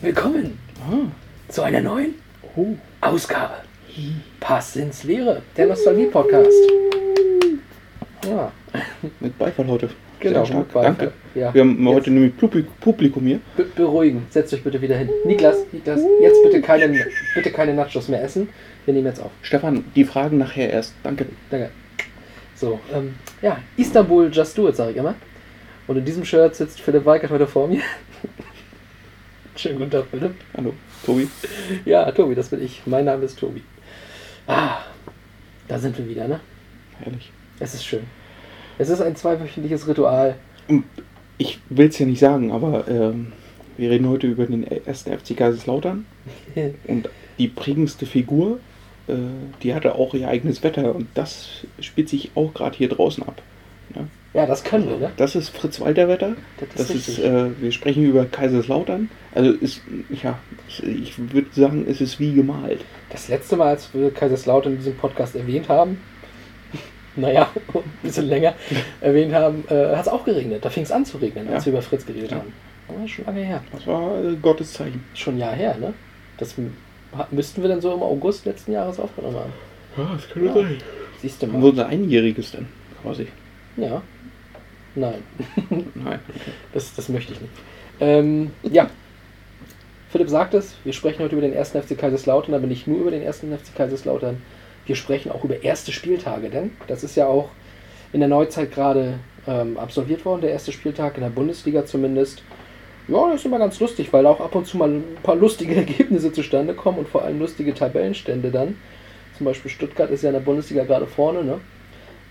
Willkommen zu einer neuen Ausgabe. Pass ins Leere, der Nostalgie-Podcast. Ja, Mit Beifall heute. Genau, Sehr stark. Beifall. Danke. Ja. Wir haben heute nämlich Publik- Publikum hier. be beruhigen, setzt euch bitte wieder hin. Niklas, Niklas, jetzt bitte keine, bitte keine Nachos mehr essen. Wir nehmen jetzt auf. Stefan, die Fragen nachher erst. Danke. Danke. So, ähm, ja, Istanbul Just Do It, sage ich immer. Und in diesem Shirt sitzt Philipp Weigert heute vor mir. Schönen guten Tag, Philipp. Hallo, Tobi. Ja, Tobi, das bin ich. Mein Name ist Tobi. Ah, da sind wir wieder, ne? Herrlich. Es ist schön. Es ist ein zweiwöchentliches Ritual. Ich will es ja nicht sagen, aber ähm, wir reden heute über den ersten FC Kaiserslautern. Und die prägendste Figur, äh, die hatte auch ihr eigenes Wetter. Und das spielt sich auch gerade hier draußen ab. Ja, das können wir, ne? Das ist Fritz Walter Wetter. Das ist Das ist, äh, wir sprechen über Kaiserslautern. Also ist, ja, ich würde sagen, es ist wie gemalt. Das letzte Mal, als wir Kaiserslautern in diesem Podcast erwähnt haben, naja, ein bisschen länger erwähnt haben, äh, hat es auch geregnet. Da fing es an zu regnen, als Ja. wir über Fritz geredet Ja. haben. Aber schon lange her. Das war äh, Gottes Zeichen. Schon ein Jahr her, ne? Das müssten wir dann so im August letzten Jahres aufgenommen haben. Ja, das könnte Ja. Siehst du mal. unser Einjähriges denn? Quasi. Ja. Nein. Nein. Das, das möchte ich nicht. Ähm, ja. Philipp sagt es, wir sprechen heute über den ersten FC Kaiserslautern, aber nicht nur über den ersten FC Kaiserslautern. Wir sprechen auch über erste Spieltage, denn das ist ja auch in der Neuzeit gerade ähm, absolviert worden, der erste Spieltag in der Bundesliga zumindest. Ja, das ist immer ganz lustig, weil auch ab und zu mal ein paar lustige Ergebnisse zustande kommen und vor allem lustige Tabellenstände dann. Zum Beispiel Stuttgart ist ja in der Bundesliga gerade vorne, ne?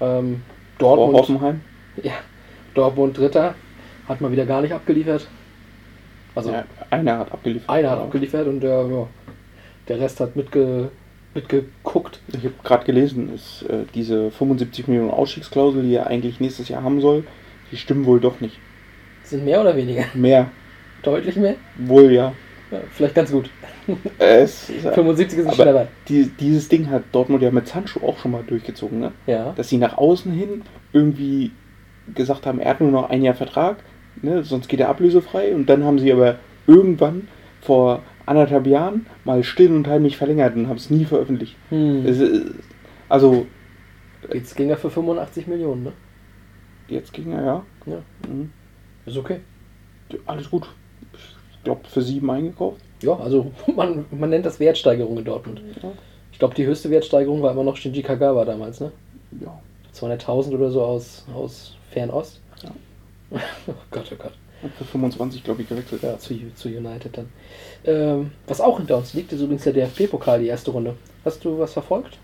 Ähm, Vor Dortmund, Hoffenheim. ja, Dortmund Dritter, hat mal wieder gar nicht abgeliefert. Also Ja, einer hat abgeliefert. einer hat abgeliefert und der, ja, der Rest hat mitge, mitgeguckt. Ich habe gerade gelesen, ist äh, diese 75 Millionen Ausstiegsklausel, die er eigentlich nächstes Jahr haben soll, die stimmen wohl doch nicht. Sind mehr oder weniger? Mehr. Deutlich mehr? Wohl ja. Ja, vielleicht ganz gut. Es ist, 75 sind aber schon dabei. die, dieses Ding hat Dortmund ja mit Sancho auch schon mal durchgezogen, ne? Ja. Dass sie nach außen hin irgendwie gesagt haben, er hat nur noch ein Jahr Vertrag, ne? sonst geht er ablösefrei. Und dann haben sie aber irgendwann vor anderthalb Jahren mal still und heimlich verlängert und haben es nie veröffentlicht. Hm. Es Also, Jetzt ging er für 85 Millionen, ne? jetzt ging er ja. Ja. Mhm. Ist okay. Alles gut. Ich glaube, für sieben eingekauft. Ja, also man, man nennt das Wertsteigerung in Dortmund. Ich glaube, die höchste Wertsteigerung war immer noch Shinji Kagawa damals, ne? Ja. 200.000 oder so aus, aus Fernost. Ja. oh Gott, oh Gott. Hat für 25, glaube ich, gewechselt. Ja, zu, zu United dann. Ähm, was auch hinter uns liegt, ist übrigens der DFB-Pokal, die erste Runde. Hast du was verfolgt?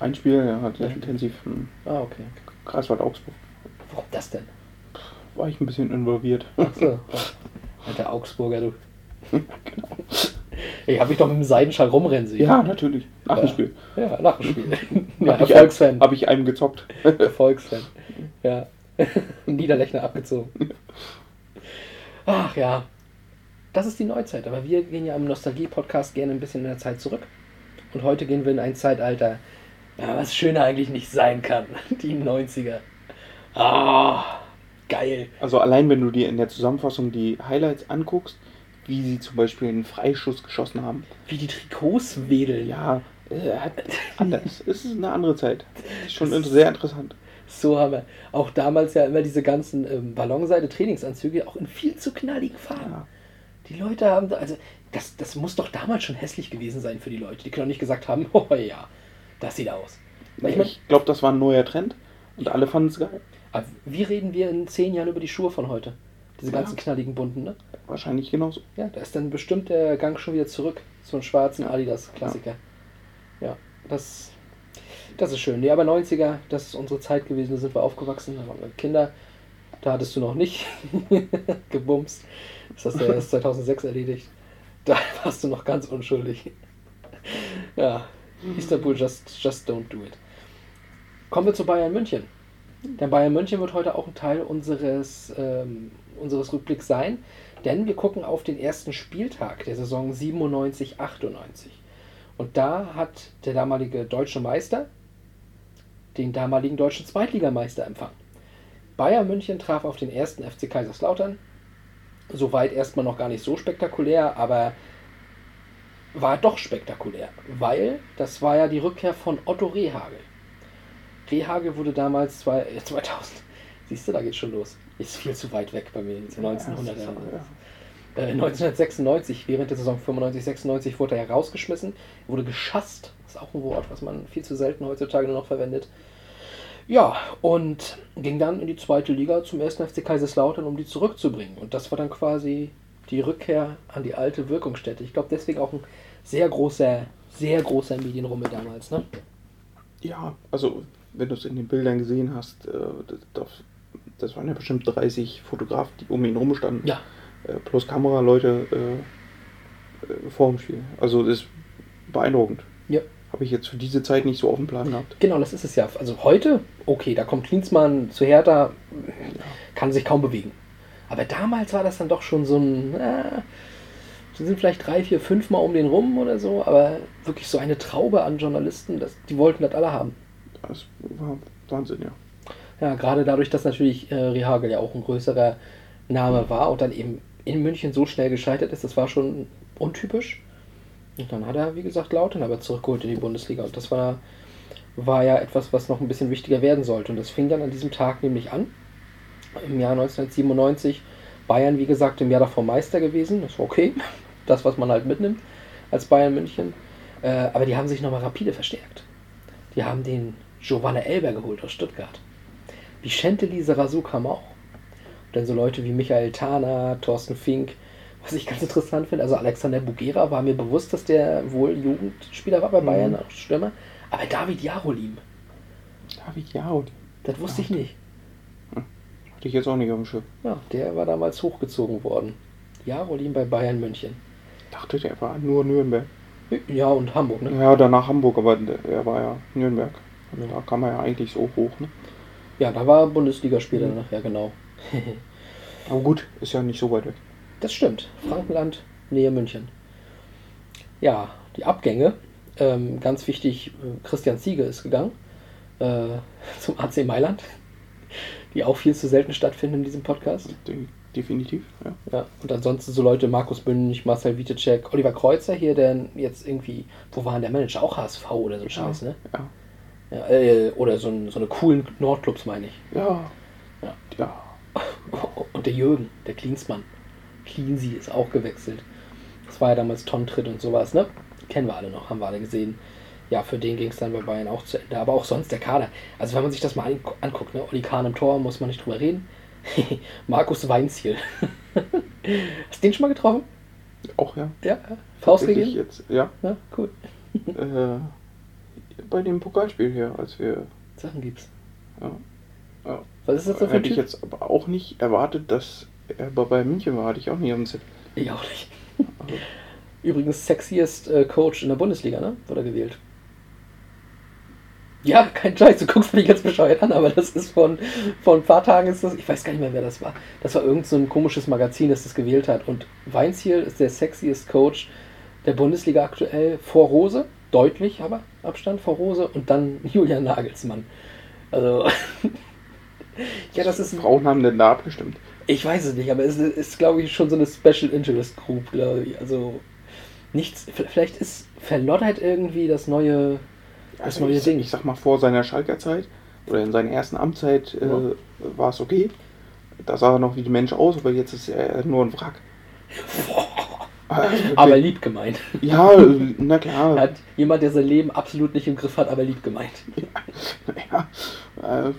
Ein Spiel, er hat sehr intensiv. hm, Ah, okay. Kreiswald Augsburg. Warum das denn? War ich ein bisschen involviert. Achso. Der Augsburger, du. Ich habe mich doch mit dem Seidenschall rumrennen sehen. ja, natürlich. Nach dem Ja. Spiel. Ja, nach dem Spiel. ja, Erfolgsfan. einem- Hab ich einem gezockt. Erfolgsfan. Ja. Niederlechner abgezogen. Ach ja. Das ist die Neuzeit. Aber wir gehen ja im Nostalgie-Podcast gerne ein bisschen in der Zeit zurück. Und heute gehen wir in ein Zeitalter, was schöner eigentlich nicht sein kann. Die 90er. Ah, geil. Also allein wenn du dir in der Zusammenfassung die Highlights anguckst, wie sie zum Beispiel einen Freischuss geschossen haben. Wie die Trikots wedeln. Ja, äh, anders. es ist eine andere Zeit. Ist schon sehr interessant. So haben wir auch damals ja immer diese ganzen ähm, Ballonseide-Trainingsanzüge auch in viel zu knalligen Farben. Ja. Die Leute haben da, also das, das muss doch damals schon hässlich gewesen sein für die Leute. Die können doch nicht gesagt haben, oh ja, das sieht aus. Weil ich Ich, glaube, das war ein neuer Trend und alle fanden es geil. aber wie reden wir in zehn Jahren über die Schuhe von heute? Diese Ja. ganzen knalligen bunten, ne? Wahrscheinlich genauso. Ja, da ist dann bestimmt der Gang schon wieder zurück zu einem schwarzen Adidas-Klassiker. Ja, das, das ist schön. Nee, aber 90er, das ist unsere Zeit gewesen, da sind wir aufgewachsen, da waren wir Kinder. Da hattest du noch nicht gebumst. Das hast du erst 2006 erledigt. Da warst du noch ganz unschuldig. Ja, Istanbul, just, just don't do it. Kommen wir zu Bayern München. Denn Bayern München wird heute auch ein Teil unseres, ähm, unseres Rückblicks sein, denn wir gucken auf den ersten Spieltag der Saison 97, 98. Und da hat der damalige deutsche Meister den damaligen deutschen Zweitligameister empfangen. Bayern München traf auf den ersten FC Kaiserslautern. Soweit erstmal noch gar nicht so spektakulär, aber war doch spektakulär, weil das war ja die Rückkehr von Otto Rehagel. Rehagel wurde damals zwei, äh, 2000, siehst du, da geht's schon los. Ist viel zu weit weg bei mir, 1900 Ja, Jahren. ja. Äh, 1996, während der Saison 95, 96, wurde er rausgeschmissen, wurde geschasst. Ist auch ein Wort, was man viel zu selten heutzutage nur noch verwendet. Ja, und ging dann in die zweite Liga zum ersten FC Kaiserslautern, um die zurückzubringen. Und das war dann quasi die Rückkehr an die alte Wirkungsstätte. Ich glaube, deswegen auch ein sehr großer, sehr großer Medienrummel damals. Ne? Ja, also wenn du es in den Bildern gesehen hast, äh, das, das, das waren ja bestimmt 30 Fotografen, die um ihn rumstanden. Ja, Äh, plus Kameraleute äh, äh, vor dem Spiel. Also das ist beeindruckend. Habe ich jetzt für diese Zeit nicht so auf dem Plan gehabt. Genau, das ist es ja. Also heute, okay, da kommt Klinsmann zu Hertha, kann sich kaum bewegen. Aber damals war das dann doch schon so ein, äh, sie sind vielleicht drei, vier, fünf Mal um den rum oder so, aber wirklich so eine Traube an Journalisten, das, die wollten das alle haben. Das war Wahnsinn, ja. Ja, gerade dadurch, dass natürlich äh, Rehagel ja auch ein größerer Name war und dann eben in München so schnell gescheitert ist, das war schon untypisch. Und dann hat er, wie gesagt, Lautern aber zurückgeholt in die Bundesliga. Und das war, war ja etwas, was noch ein bisschen wichtiger werden sollte. Und das fing dann an diesem Tag nämlich an. Im Jahr 1997. Bayern, wie gesagt, im Jahr davor Meister gewesen. Das war okay. Das, was man halt mitnimmt als Bayern München. Äh, aber die haben sich nochmal rapide verstärkt. Die haben den Giovanna Elber geholt aus Stuttgart. Vicente Lizarazu kam auch. Dann so Leute wie Michael Tana, Thorsten Fink. Was ich ganz interessant finde, also Alexander Bugera war mir bewusst, dass der wohl Jugendspieler war bei Bayern, auch Stürmer. Aber David Jarolim, David Jaud. das wusste ich nicht. Hatte ich jetzt auch nicht auf dem Schirm. Ja, der war damals hochgezogen worden. Jarolim bei Bayern München. Dachte, der war nur Nürnberg. Ja, und Hamburg, ne? Ja, danach Hamburg, aber er war ja Nürnberg. Da kam er ja eigentlich so hoch, ne? Ja, da war Bundesligaspieler nachher, genau. Aber gut, ist ja nicht so weit weg. Das stimmt. Frankenland, Nähe München. Ja, die Abgänge. Ähm, ganz wichtig, äh, Christian Ziege ist gegangen äh, zum AC Mailand, die auch viel zu selten stattfinden in diesem Podcast. De definitiv, ja. Ja, und ansonsten so Leute, Markus Bünch, Marcel Wietecek, Oliver Kreuzer hier, der jetzt irgendwie, wo war denn der Manager? Auch HSV oder so ein Scheiß, ne? Ja. Ja, äh, oder so, ein, so eine coolen Nordclubs, meine ich. Ja. Ja. Ja. Und der Jürgen, der Klinsmann. Cleansy ist auch gewechselt. Das war ja damals Tontritt und sowas, ne? Kennen wir alle noch, haben wir alle gesehen. Ja, für den ging es dann bei Bayern auch zu Ende. Aber auch sonst der Kader. Also wenn man sich das mal angu- anguckt, ne? Olli Kahn im Tor, muss man nicht drüber reden. Markus Weinziel. Hast du den schon mal getroffen? Auch ja. Ja. Tatsächlich Faustregel? jetzt, ja. Ja, cool. Äh, bei dem Pokalspiel hier, als wir. Sachen gibt's. Ja. ja. Was ist das so für ein Hätte ich Typ? jetzt aber auch nicht erwartet, dass er bei Bayern München war, hatte ich auch nicht am Zettel. Ich auch nicht. Übrigens sexiest äh, Coach in der Bundesliga, ne? Wurde er gewählt. Ja, kein Scheiß, du guckst mich jetzt bescheuert an, aber das ist von, von ein paar Tagen ist das, ich weiß gar nicht mehr, wer das war. Das war irgend so ein komisches Magazin, das das gewählt hat. Und Weinziel ist der sexiest Coach der Bundesliga aktuell vor Rose, deutlich aber Abstand vor Rose und dann Julian Nagelsmann. Also, ja, das ist Frauen haben denn da abgestimmt. Ich weiß es nicht, aber es ist, glaube ich, schon so eine Special Interest Group, glaube ich. Also nichts, vielleicht ist verloddert irgendwie das neue, das Also neue ich, Ding. ich sag mal, vor seiner Schalker Zeit oder in seiner ersten Amtszeit äh, Ja. war es okay. Da sah er noch wie die Mensch aus, aber jetzt ist er nur ein Wrack. Also wirklich- aber lieb gemeint. Ja, na klar. Hat jemand, der sein Leben absolut nicht im Griff hat, aber lieb gemeint. Ja, äh,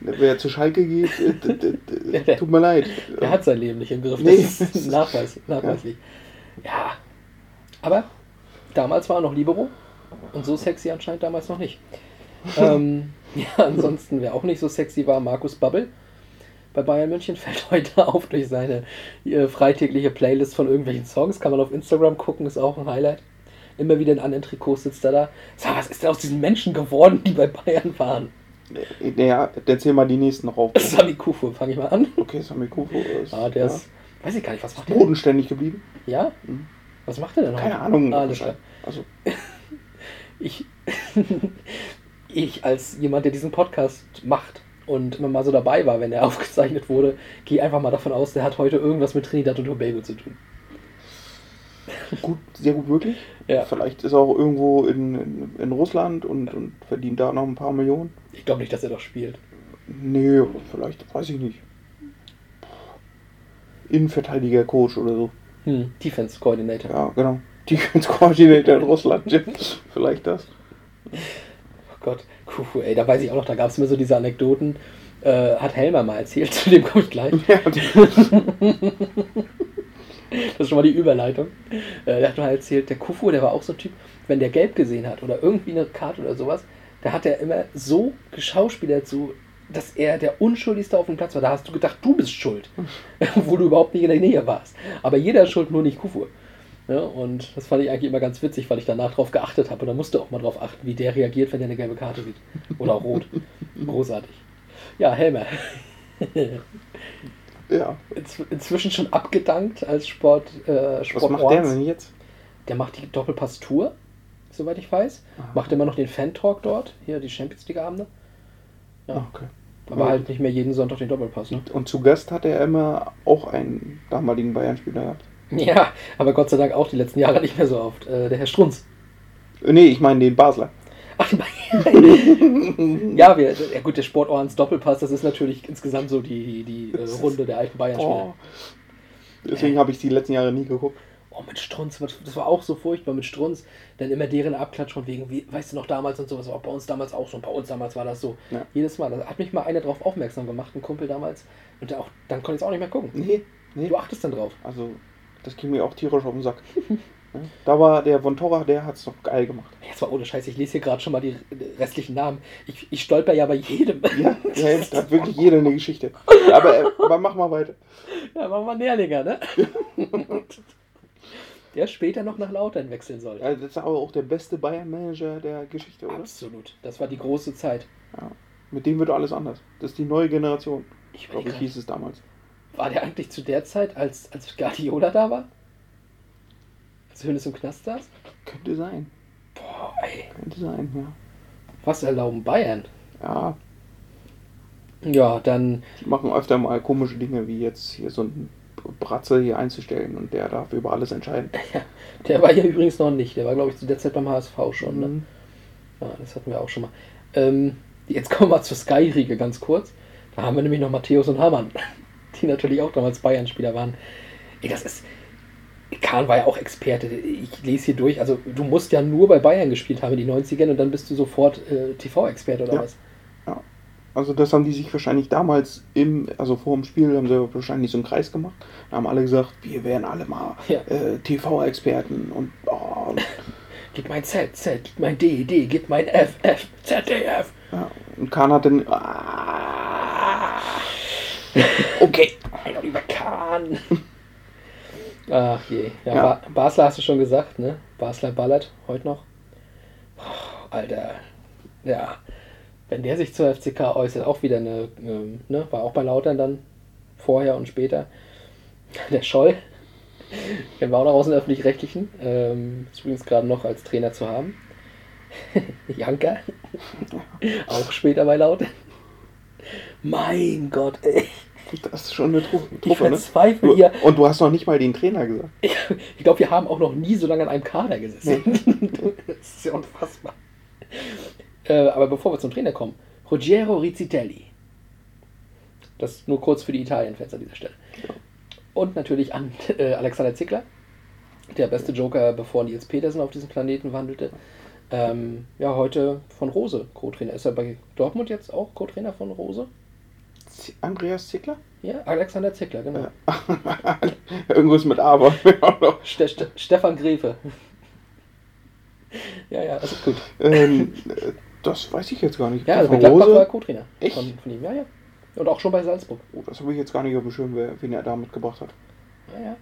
wer zu Schalke geht, äh, tut mir leid. Der hat sein Leben nicht im Griff. Nee. Das ist nachweis, nachweislich. Ja. Aber damals war er noch Libero und so sexy anscheinend damals noch nicht. ähm, ja, ansonsten, wer auch nicht so sexy war, Markus Babbel. bei Bayern München fällt heute auf durch seine äh, freitägliche Playlist von irgendwelchen Songs. Kann man auf Instagram gucken, ist auch ein Highlight. Immer wieder in anderen Trikots sitzt er da. Sag, was ist denn aus diesen Menschen geworden, die bei Bayern waren? Ja, erzähl mal die nächsten noch auf. Sami Kufu, fange ich mal an. Okay, Sami Kufu ist, Ah, der ja, ist, weiß ich gar nicht, was macht der? bodenständig geblieben. Ja? Was macht er denn Keine heute? Ahnung. Ah, alles klar. Also, ich, ich als jemand, der diesen Podcast macht und immer mal so dabei war, wenn er aufgezeichnet wurde, gehe einfach mal davon aus, der hat heute irgendwas mit Trinidad und Tobago zu tun. Gut, sehr gut möglich. Ja. Vielleicht ist er auch irgendwo in, in, in Russland und, und verdient da noch ein paar Millionen. Ich glaube nicht, dass er doch spielt. Nee, vielleicht, weiß ich nicht. Innenverteidiger Coach oder so. Hm, Defense Coordinator. Ja, genau. Defense Coordinator in Russland. Vielleicht das. Oh Gott, Kufu, ey, da weiß ich auch noch, da gab es immer so diese Anekdoten. Äh, hat Helmer mal erzählt, zu dem komme ich gleich. Ja, Das ist schon mal die Überleitung. Äh, der hat mal erzählt, der Kufu, der war auch so ein Typ, wenn der gelb gesehen hat oder irgendwie eine Karte oder sowas, da hat er immer so geschauspielert, so, dass er der Unschuldigste auf dem Platz war. Da hast du gedacht, du bist schuld, wo du überhaupt nicht in der Nähe warst. Aber jeder ist schuld, nur nicht Kufu. Ja, und das fand ich eigentlich immer ganz witzig, weil ich danach drauf geachtet habe. Und da musste auch mal drauf achten, wie der reagiert, wenn er eine gelbe Karte sieht. Oder rot. Großartig. Ja, Helmer. ja. Inzw- Inzwischen schon abgedankt als Sport, äh, Was Sport macht der denn jetzt? Der macht die Doppelpass-Tour, soweit ich weiß. Macht immer noch den Fan-Talk dort, hier die Champions League-Abende. Ja. Ah, Okay. Aber halt nicht mehr jeden Sonntag den Doppelpass, ne? Und zu Gast hat er immer auch einen damaligen Bayern-Spieler gehabt. Ja, aber Gott sei Dank auch die letzten Jahre nicht mehr so oft. Äh, der Herr Strunz. Äh, Nee, ich meine den Basler. Ach, ja, wir, ja gut, der Sportorans Doppelpass, das ist natürlich insgesamt so die, die äh, Runde der alten Bayern-Spieler. Oh. Deswegen habe ich die letzten Jahre nie geguckt. Oh, mit Strunz, das war auch so furchtbar mit Strunz. Dann immer deren Abklatsch von wegen, wie, weißt du noch damals und sowas, war auch bei uns damals auch so. Und bei uns damals war das so. Ja. Jedes Mal. Da hat mich mal einer drauf aufmerksam gemacht, ein Kumpel damals. Und auch, dann konnte ich es auch nicht mehr gucken. Nee, nee. Du achtest dann drauf. Also, das ging mir auch tierisch auf den Sack. Da war der von Torra, der hat es doch geil gemacht. Jetzt war ohne Scheiß, ich lese hier gerade schon mal die restlichen Namen. Ich, ich stolper ja bei jedem. Ja, ja da hat wirklich jeder eine Geschichte. Aber, äh, aber mach mal weiter. Ja, machen wir Nährlinger, ne? der später noch nach Lautern wechseln soll. Ja, das ist aber auch der beste Bayern-Manager der Geschichte, oder? Absolut. Das war die große Zeit. Ja. Mit dem wird alles anders. Das ist die neue Generation. Ich Glaube ich, hieß es damals. War der eigentlich zu der Zeit, als, als Guardiola da war? Als Hönes im Knast saß? Könnte sein. Boah, ey. Könnte sein, ja. Was erlauben Bayern? Ja, Ja, dann. die machen öfter mal komische Dinge, wie jetzt hier so ein Bratze hier einzustellen und der darf über alles entscheiden. Der war hier übrigens noch nicht. Der war, glaube ich, zu der Zeit beim HSV schon. Ne? Mhm. Ja, das hatten wir auch schon mal. Ähm, jetzt kommen wir zur Sky-Riege ganz kurz. Da haben wir nämlich noch Matthäus und Hamann, die natürlich auch damals Bayern-Spieler waren. Ey, das ist. Kahn war ja auch Experte. Ich lese hier durch. Also, du musst ja nur bei Bayern gespielt haben in den 90ern und dann bist du sofort äh, TV-Experte oder Ja. was? Ja. Also das haben die sich wahrscheinlich damals im, also vor dem Spiel haben sie wahrscheinlich so einen Kreis gemacht. Da haben alle gesagt, wir wären alle mal Ja. äh, TV-Experten und oh, und, Gib mein Z, Z, gib mein D, D, gib mein F, F, Z, D, F. ja. und Kahn hat dann ah, okay. Ein Oliver Kahn. Ach je. Ja, Ja. Ba Basler hast du schon gesagt, ne? Basler ballert heute noch. Oh, Alter. Ja. Wenn der sich zur FCK äußert, auch wieder eine, ähm, ne? War auch bei Lautern dann vorher und später. Der Scholl. Der war auch noch aus dem Öffentlich-Rechtlichen. Ähm, ist übrigens gerade noch als Trainer zu haben. Janker. auch später bei Lautern. Mein Gott, ey. Das ist schon eine Tru Ich Truppe, ne? verzweifle Du, hier. und du hast noch nicht mal den Trainer gesagt. Ich, glaube, wir haben auch noch nie so lange an einem Kader gesessen. das ist ja unfassbar. Äh, aber bevor wir zum Trainer kommen, Ruggiero Rizzitelli. Das nur kurz für die Italien-Fans an dieser Stelle. Und natürlich an äh, Alexander Zickler, der beste Joker, bevor Nils Petersen auf diesem Planeten wandelte. Ähm, ja, heute von Rose Co-Trainer. Ist er bei Dortmund jetzt auch Co-Trainer von Rose? Andreas Zickler? Ja, Alexander Zickler, genau. Irgendwas mit A war mir auch noch. Ste Ste Stefan Grefe. ja, ja, das ist gut. Ähm, äh, das weiß ich jetzt gar nicht. Ja, also Gladbach Rose? war er Co-Trainer. Echt? Von, von ihm, ja, ja. Und auch schon bei Salzburg. Oh, das habe ich jetzt gar nicht auf dem Schirm, wen er da mitgebracht hat. Ja, ja.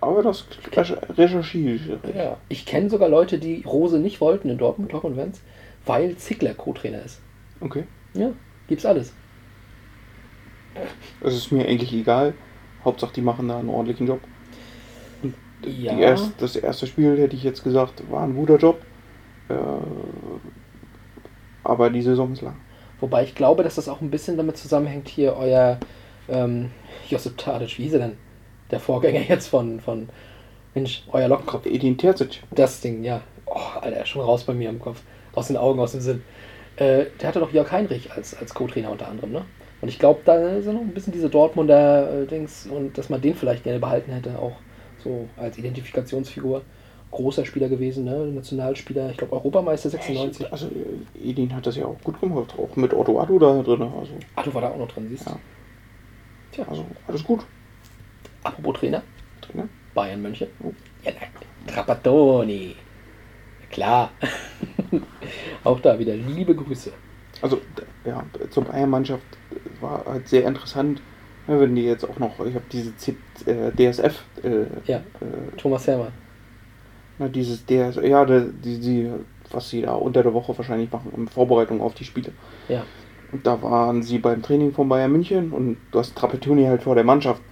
Aber das recher- recherchiere ich. ja. Ich kenne sogar Leute, die Rose nicht wollten in Dortmund, Dortmund Wenz, weil Ziegler Co-Trainer ist. Okay. Ja, gibt's alles. Es ist mir eigentlich egal. Hauptsache, die machen da einen ordentlichen Job. Ja. Erst, das erste Spiel hätte ich jetzt gesagt, war ein guter Job. Äh, aber die Saison ist lang. Wobei ich glaube, dass das auch ein bisschen damit zusammenhängt, hier euer ähm, Josip Tadic, wie hieß er denn? Der Vorgänger jetzt von, von Mensch, euer Lockenkopf. Edin Terzic. Das Ding, ja. Oh, Alter, schon raus bei mir im Kopf. Aus den Augen, aus dem Sinn. Äh, der hatte doch Jörg Heinrich als, als Co-Trainer unter anderem, ne? Und ich glaube, da sind noch ein bisschen diese Dortmunder äh, Dings und dass man den vielleicht gerne behalten hätte, auch so als Identifikationsfigur. Großer Spieler gewesen, ne? Nationalspieler, ich glaube Europameister 96. Also äh, Edin hat das ja auch gut gemacht, auch mit Otto Addo da drin. Also, du war da auch noch drin, siehst du? Ja. Tja, also alles gut. apropos Trainer, Trainer. Bayern München. Ja, nein. Trapattoni. Klar. auch da wieder liebe Grüße. Also ja, zur Bayern-Mannschaft war halt sehr interessant, wenn die jetzt auch noch, ich habe diese Z, äh, DSF, äh, Ja. äh, Thomas Hermann. na, dieses DS, ja, die, die, was sie da unter der Woche wahrscheinlich machen, in Vorbereitung auf die Spiele. Ja. Und da waren sie beim Training von Bayern München und du hast Trapattoni halt vor der Mannschaft,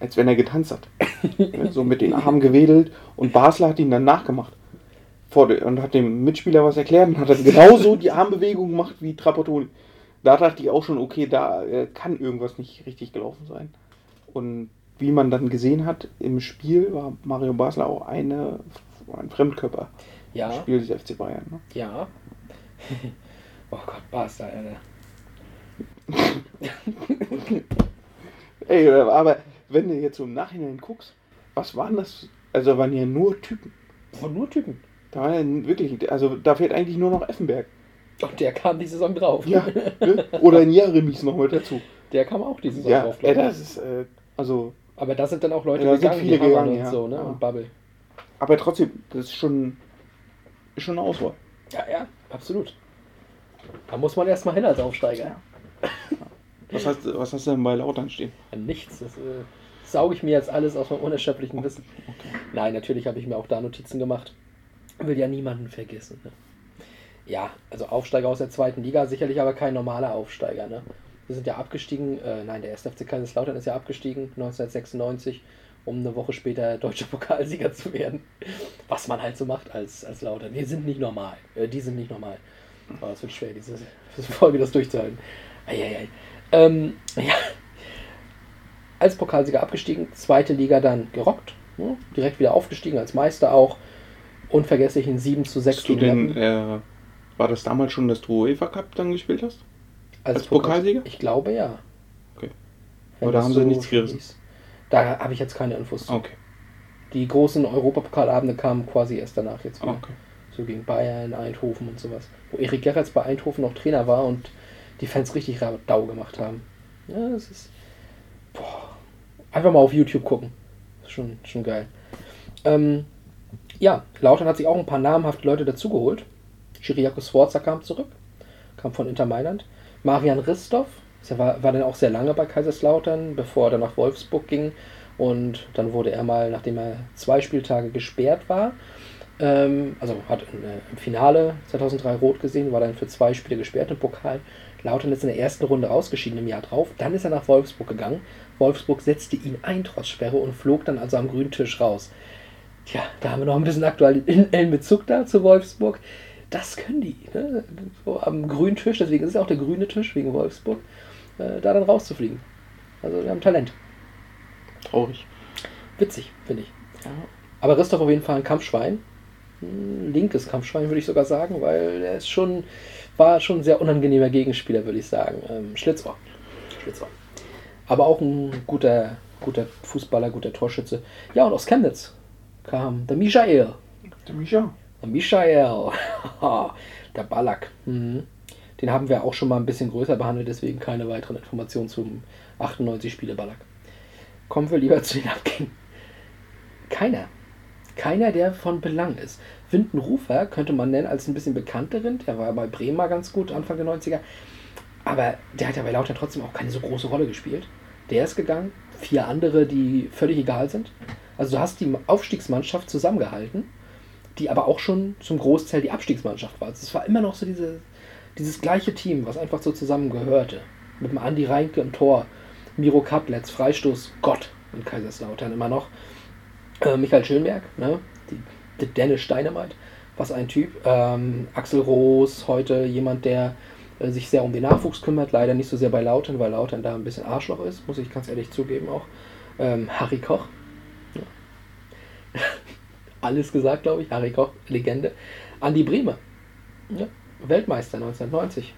als wenn er getanzt hat. So mit den Armen gewedelt und Basler hat ihn dann nachgemacht. Und hat dem Mitspieler was erklärt und hat dann genauso die Armbewegung gemacht wie Trapattoni. Da dachte ich auch schon, okay, da äh, kann irgendwas nicht richtig gelaufen sein. Und wie man dann gesehen hat, im Spiel war Mario Basler auch eine, ein Fremdkörper. Im Ja. Spiel des FC Bayern. Ne? Ja. oh Gott, Basta, Alter. Ey, aber wenn du jetzt so im Nachhinein guckst, was waren das? Also waren ja nur Typen. Von nur Typen. Da war ja wirklich, also da fehlt eigentlich nur noch Effenberg. Und der kam die Saison drauf. Ja, ne? oder ein Jaremis noch mit dazu. Der kam auch die Saison Ja, drauf. ey, glaub ich. das ist, äh, also, Aber da sind dann auch Leute Ja, gegangen, viele die gegangen, und ja. so, ne? Ja. Und Bubble. aber trotzdem, das ist schon, ist schon eine Auswahl. Ja, ja, absolut. Da muss man erstmal hin als Aufsteiger. Was hast, du- was hast du denn bei Lautern stehen? Nichts. Das äh, sauge ich mir jetzt alles aus meinem unerschöpflichen Wissen. Nein, natürlich habe ich mir auch da Notizen gemacht. Will ja niemanden vergessen. Ne? Ja, also Aufsteiger aus der zweiten Liga, sicherlich aber kein normaler Aufsteiger. Ne? Wir sind ja abgestiegen, äh, nein, der 1. FC Kaiserslautern ist ja abgestiegen, 1996, um eine Woche später deutscher Pokalsieger zu werden. Was man halt so macht als, als Lautern. Wir sind nicht normal. Äh, die sind nicht normal. Aber es wird schwer, diese, diese Folge das durchzuhalten. Eieiei. Ähm, ja, als Pokalsieger abgestiegen, zweite Liga dann gerockt, ne? direkt wieder aufgestiegen als Meister auch. Unvergesslich in 7 zu 6 Hast du gegen Meppen. äh, war das damals schon, dass du UEFA Cup dann gespielt hast? als als Pokalsieger? Ich glaube ja. Okay. Wenn Aber da haben sie nichts gerissen. hieß. Da habe ich jetzt keine Infos zu. Okay. Die großen Europapokalabende kamen quasi erst danach jetzt wieder. Okay. So gegen Bayern, Eindhoven und sowas. Wo Erik Gerrits bei Eindhoven noch Trainer war und die Fans richtig Dau gemacht haben. Ja, das ist. Boah. Einfach mal auf YouTube gucken. Schon, schon geil. Ähm, ja, Lautern hat sich auch ein paar namhafte Leute dazugeholt. Chiriaco Sforza kam zurück. Kam von Inter Mailand. Marian Ristoff. Der war, war dann auch sehr lange bei Kaiserslautern, bevor er dann nach Wolfsburg ging. Und dann wurde er mal, nachdem er zwei Spieltage gesperrt war, ähm, also hat äh, im Finale 2003 rot gesehen, war dann für zwei Spiele gesperrt im Pokal. Lautern ist in der ersten Runde ausgeschieden im Jahr drauf. Dann ist er nach Wolfsburg gegangen. Wolfsburg setzte ihn ein trotz Sperre und flog dann also am grünen Tisch raus. Tja, da haben wir noch ein bisschen aktuellen Bezug da zu Wolfsburg. Das können die. Ne? So am grünen Tisch, deswegen ist es auch der grüne Tisch wegen Wolfsburg, äh, da dann rauszufliegen. Also wir haben Talent. Traurig. Witzig, finde ich. Aber Ristoff auf jeden Fall ein Kampfschwein. Ein linkes Kampfschwein, würde ich sogar sagen, weil er ist schon, war schon ein sehr unangenehmer Gegenspieler, würde ich sagen. Ähm, Schlitzohr. Schlitzohr. Aber auch ein guter, guter Fußballer, guter Torschütze. Ja, und aus Chemnitz kam der Michael. Der Micha. Der Michael. der Ballack. Mhm. Den haben wir auch schon mal ein bisschen größer behandelt, deswegen keine weiteren Informationen zum 98 Spiele Ballack. Kommen wir lieber zu den Abgängen. Keiner. Keiner, der von Belang ist. Winton Rufer könnte man nennen als ein bisschen bekannteren. Der war bei Bremer ganz gut Anfang der 90er. Aber der hat ja bei Lautern trotzdem auch keine so große Rolle gespielt. Der ist gegangen, vier andere, die völlig egal sind. Also du hast die Aufstiegsmannschaft zusammengehalten, die aber auch schon zum Großteil die Abstiegsmannschaft war. Also es war immer noch so diese, dieses gleiche Team, was einfach so zusammengehörte. Mit dem Andi Reinke im Tor, Miro Kaplitz, Freistoß, Gott in Kaiserslautern immer noch. Äh, Michael Schönberg, ne? die, die Dennis Steinemeit, was ein Typ. Ähm, Axel Roos, heute jemand, der äh, sich sehr um den Nachwuchs kümmert, leider nicht so sehr bei Lautern, weil Lautern da ein bisschen Arschloch ist, muss ich ganz ehrlich zugeben auch. Ähm, Harry Koch. Ja. Alles gesagt, glaube ich. Harry Koch, Legende. Andi Brehme, ja. Weltmeister 1990.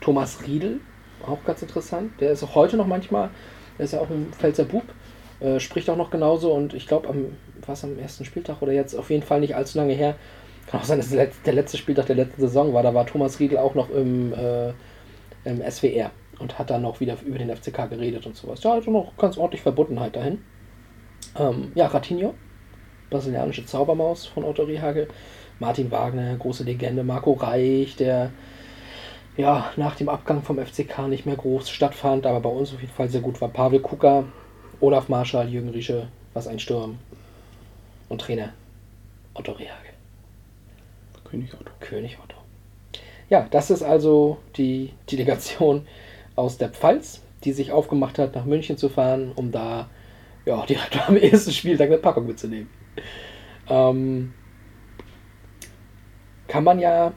Thomas Riedel, auch ganz interessant. Der ist auch heute noch manchmal, der ist ja auch ein Pfälzer Bub, äh, spricht auch noch genauso und ich glaube, am, was am ersten Spieltag oder jetzt auf jeden Fall nicht allzu lange her, kann auch sein, dass der letzte Spieltag der letzten Saison war, da war Thomas Riedel auch noch im, äh, im SWR und hat dann noch wieder über den FCK geredet und sowas. Ja, also noch ganz ordentlich Verbundenheit dahin. Ähm, ja, Ratinho, brasilianische Zaubermaus von Otto Rehagel. Martin Wagner, große Legende. Marco Reich, der ja nach dem Abgang vom FCK nicht mehr groß stattfand, aber bei uns auf jeden Fall sehr gut war. Pavel Kuka, Olaf Marschall, Jürgen Riesche, was ein Sturm. Und Trainer Otto Rehagel. König Otto. König Otto. Ja, das ist also die Delegation aus der Pfalz, die sich aufgemacht hat, nach München zu fahren, um da ja, direkt am ersten Spieltag eine Packung mitzunehmen. Ähm, kann man ja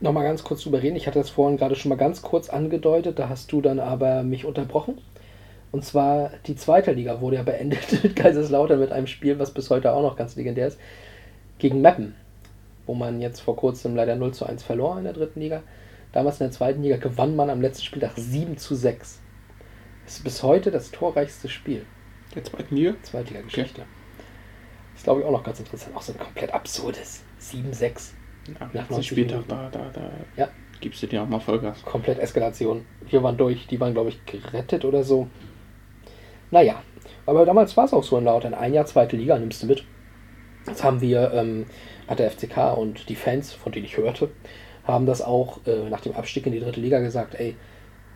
noch mal ganz kurz drüber reden. Ich hatte das vorhin gerade schon mal ganz kurz angedeutet, da hast du dann aber mich unterbrochen. Und zwar die zweite Liga wurde ja beendet mit Kaiserslautern mit einem Spiel, was bis heute auch noch ganz legendär ist, gegen Meppen, wo man jetzt vor kurzem leider 0 zu 1 verlor in der dritten Liga. Damals in der zweiten Liga gewann man am letzten Spieltag 7 zu 6. Das ist bis heute das torreichste Spiel. Der zweiten Liga? Zweitliga-Geschichte. Okay. Ist, glaube ich, auch noch ganz interessant. Auch so ein komplett absurdes 7-6. Ja, nach 90 Spieltag, da, da, da ja. gibst du dir auch mal Vollgas. Komplett Eskalation. Wir waren durch, die waren, glaube ich, gerettet oder so. Naja, aber damals war es auch so in Lautern. Ein Jahr zweite Liga nimmst du mit. Jetzt haben wir, ähm, hat der FCK und die Fans, von denen ich hörte, haben das auch äh, nach dem Abstieg in die dritte Liga gesagt, ey,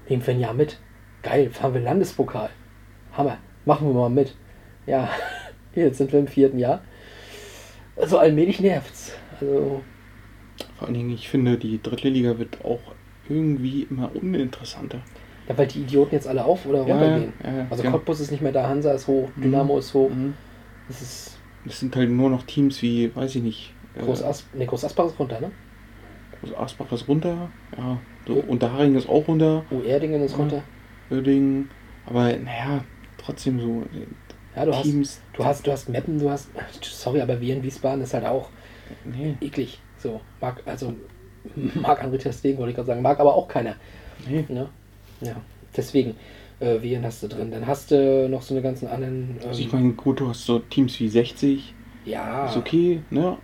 nehmen wir ein Jahr mit. Geil, fahren wir Landespokal. Hammer, machen wir mal mit. Ja, jetzt sind wir im vierten Jahr. Also allmählich nervt's. Also Vor allen Dingen, ich finde, die dritte Liga wird auch irgendwie immer uninteressanter. Ja, weil die Idioten jetzt alle auf oder runtergehen. Ja, ja, also ja. Cottbus ist nicht mehr da, Hansa ist hoch, Dynamo Mhm. ist hoch. Mhm. Das ist Es sind halt nur noch Teams wie, weiß ich nicht, Groß, äh, As nee, Groß Asbach ist runter, ne? Groß Asbach ist runter, ja, so Unterharing ist auch runter, Erdingen ist Ja. runter. Oerding, aber naja, trotzdem so äh, Ja, du hast, Teams. du hast, du hast Meppen, du hast, sorry, aber wir in Wiesbaden ist halt auch Nee, eklig. So, mag, also, mag André Ter Stegen, wollte ich gerade sagen, mag aber auch keiner. nee. Ne? Ja, deswegen, äh, Wien hast du drin. Dann hast du noch so eine ganzen anderen. Ähm, Also ich meine, gut, du hast so Teams wie 60, ja, ist okay, ne?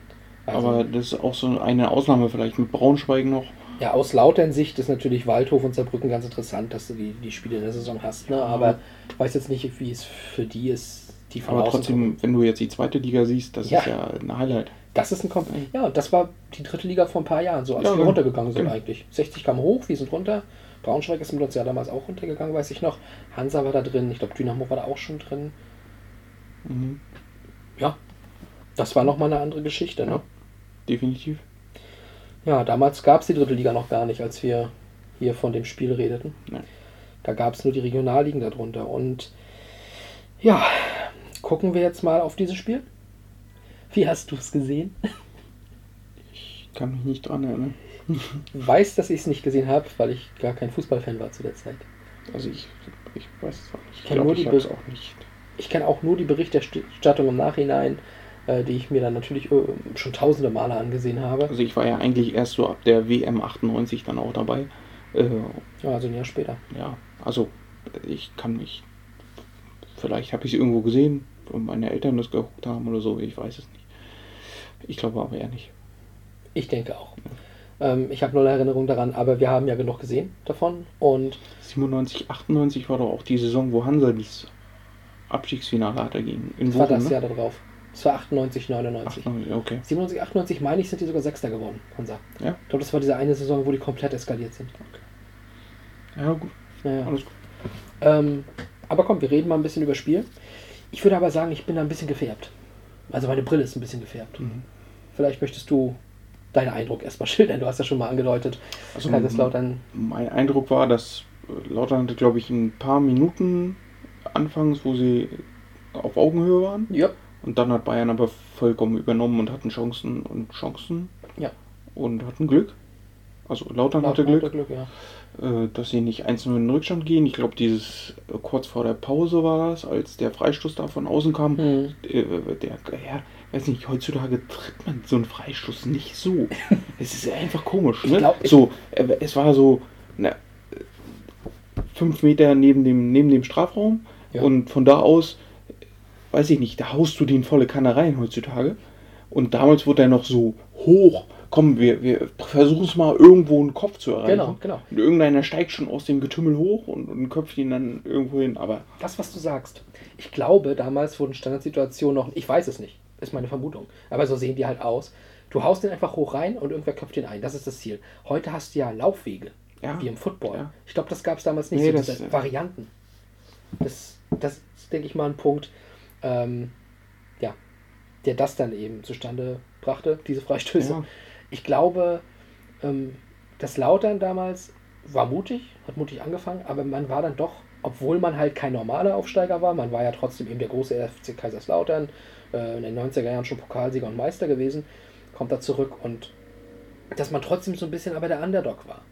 Also, Aber das ist auch so eine Ausnahme vielleicht mit Braunschweig noch. ja, aus Lautern Sicht ist natürlich Waldhof und Saarbrücken ganz interessant, dass du die, die Spiele in der Saison hast. Ne? Aber ich weiß jetzt nicht, wie es für die ist, die von Aber trotzdem, gucken. wenn du jetzt die zweite Liga siehst, das Ja. ist ja ein Highlight. Das ist ein Kom Ja, das war die dritte Liga vor ein paar Jahren, so als Ja, wir genau. runtergegangen sind Genau. eigentlich. 60 kam hoch, wir sind runter. Braunschweig ist mit uns ja damals auch runtergegangen, weiß ich noch. Hansa war da drin, ich glaube Dynamo war da auch schon drin. Mhm. Ja, das war nochmal eine andere Geschichte. Ne? Definitiv. Ja, damals gab es die dritte Liga noch gar nicht, als wir hier von dem Spiel redeten. Nein. Da gab es nur die Regionalligen darunter. Und ja, gucken wir jetzt mal auf dieses Spiel. Wie hast du es gesehen? Ich kann mich nicht dran erinnern. Weiß, dass ich es nicht gesehen habe, weil ich gar kein Fußballfan war zu der Zeit. Also ich, ich weiß es auch nicht. Ich ich Be- auch nicht. Ich kenne auch nur die Berichterstattung im Nachhinein, die ich mir dann natürlich äh, schon tausende Male angesehen habe. Also ich war ja eigentlich erst so ab der WM 98 dann auch dabei. Äh, Ja, also ein Jahr später. ja, also ich kann mich. Vielleicht habe ich es irgendwo gesehen, wenn meine Eltern das geguckt haben oder so, ich weiß es nicht. Ich glaube aber eher nicht. Ich denke auch. Ähm, ich habe null Erinnerung daran, aber wir haben ja genug gesehen davon. Und 97, 98 war doch auch die Saison, wo Hansa das Abstiegsfinale hatte gegen in das war Bochum, das ne? Jahr darauf. Das war 98, 99. 98, okay. 97, 98 meine ich, sind die sogar Sechster geworden, Hansa. Ja. Ich glaube, das war diese eine Saison, wo die komplett eskaliert sind. Ja, gut. Ja, ja. Alles gut. Ähm, aber komm, wir reden mal ein bisschen über Spiel. Ich würde aber sagen, ich bin da ein bisschen gefärbt. Also meine Brille ist ein bisschen gefärbt. Mhm. Vielleicht möchtest du deinen Eindruck erstmal schildern. Du hast ja schon mal angedeutet, Also, Kaiserslautern. Mein Eindruck war, dass äh, Lautern hatte, glaube ich, ein paar Minuten anfangs, wo sie auf Augenhöhe waren. Ja, Und dann hat Bayern aber vollkommen übernommen und hatten Chancen und Chancen ja. und hatten Glück. Also Lautern hatte Lautern Glück, ja. äh, dass sie nicht 1-0 in den Rückstand gehen. Ich glaube, dieses äh, kurz vor der Pause war das, als der Freistoß da von außen kam. Hm. Äh, der, ja, weiß nicht, heutzutage tritt man so einen Freistoß nicht so. es ist einfach komisch. Ne? glaub, ich- so, es war so na, fünf Meter neben dem, neben dem Strafraum Ja. und von da aus, weiß ich nicht, da haust du den volle Kanne rein heutzutage. Und damals wurde er noch so hoch. Komm, wir, wir versuchen es mal irgendwo einen Kopf zu erreichen. Genau, genau. Und irgendeiner steigt schon aus dem Getümmel hoch und, und köpft ihn dann irgendwo hin. Aber Das, was du sagst. Ich glaube, damals wurden Standardsituationen noch. Ich weiß es nicht. Ist meine Vermutung. Aber so sehen die halt aus. Du haust den einfach hoch rein und irgendwer köpft ihn ein. Das ist das Ziel. Heute hast du ja Laufwege. Ja. Wie im Football. Ja. Ich glaube, das gab es damals nicht. Nee, so das- diese Varianten. Das, das ist, denke ich mal, ein Punkt, ähm, ja, der das dann eben zustande brachte, diese Freistöße. Ja. Ich glaube, ähm, das Lautern damals war mutig, hat mutig angefangen, aber man war dann doch, obwohl man halt kein normaler Aufsteiger war, man war ja trotzdem eben der große FC Kaiserslautern, äh, in den 90er Jahren schon Pokalsieger und Meister gewesen, kommt da zurück und dass man trotzdem so ein bisschen aber der Underdog war.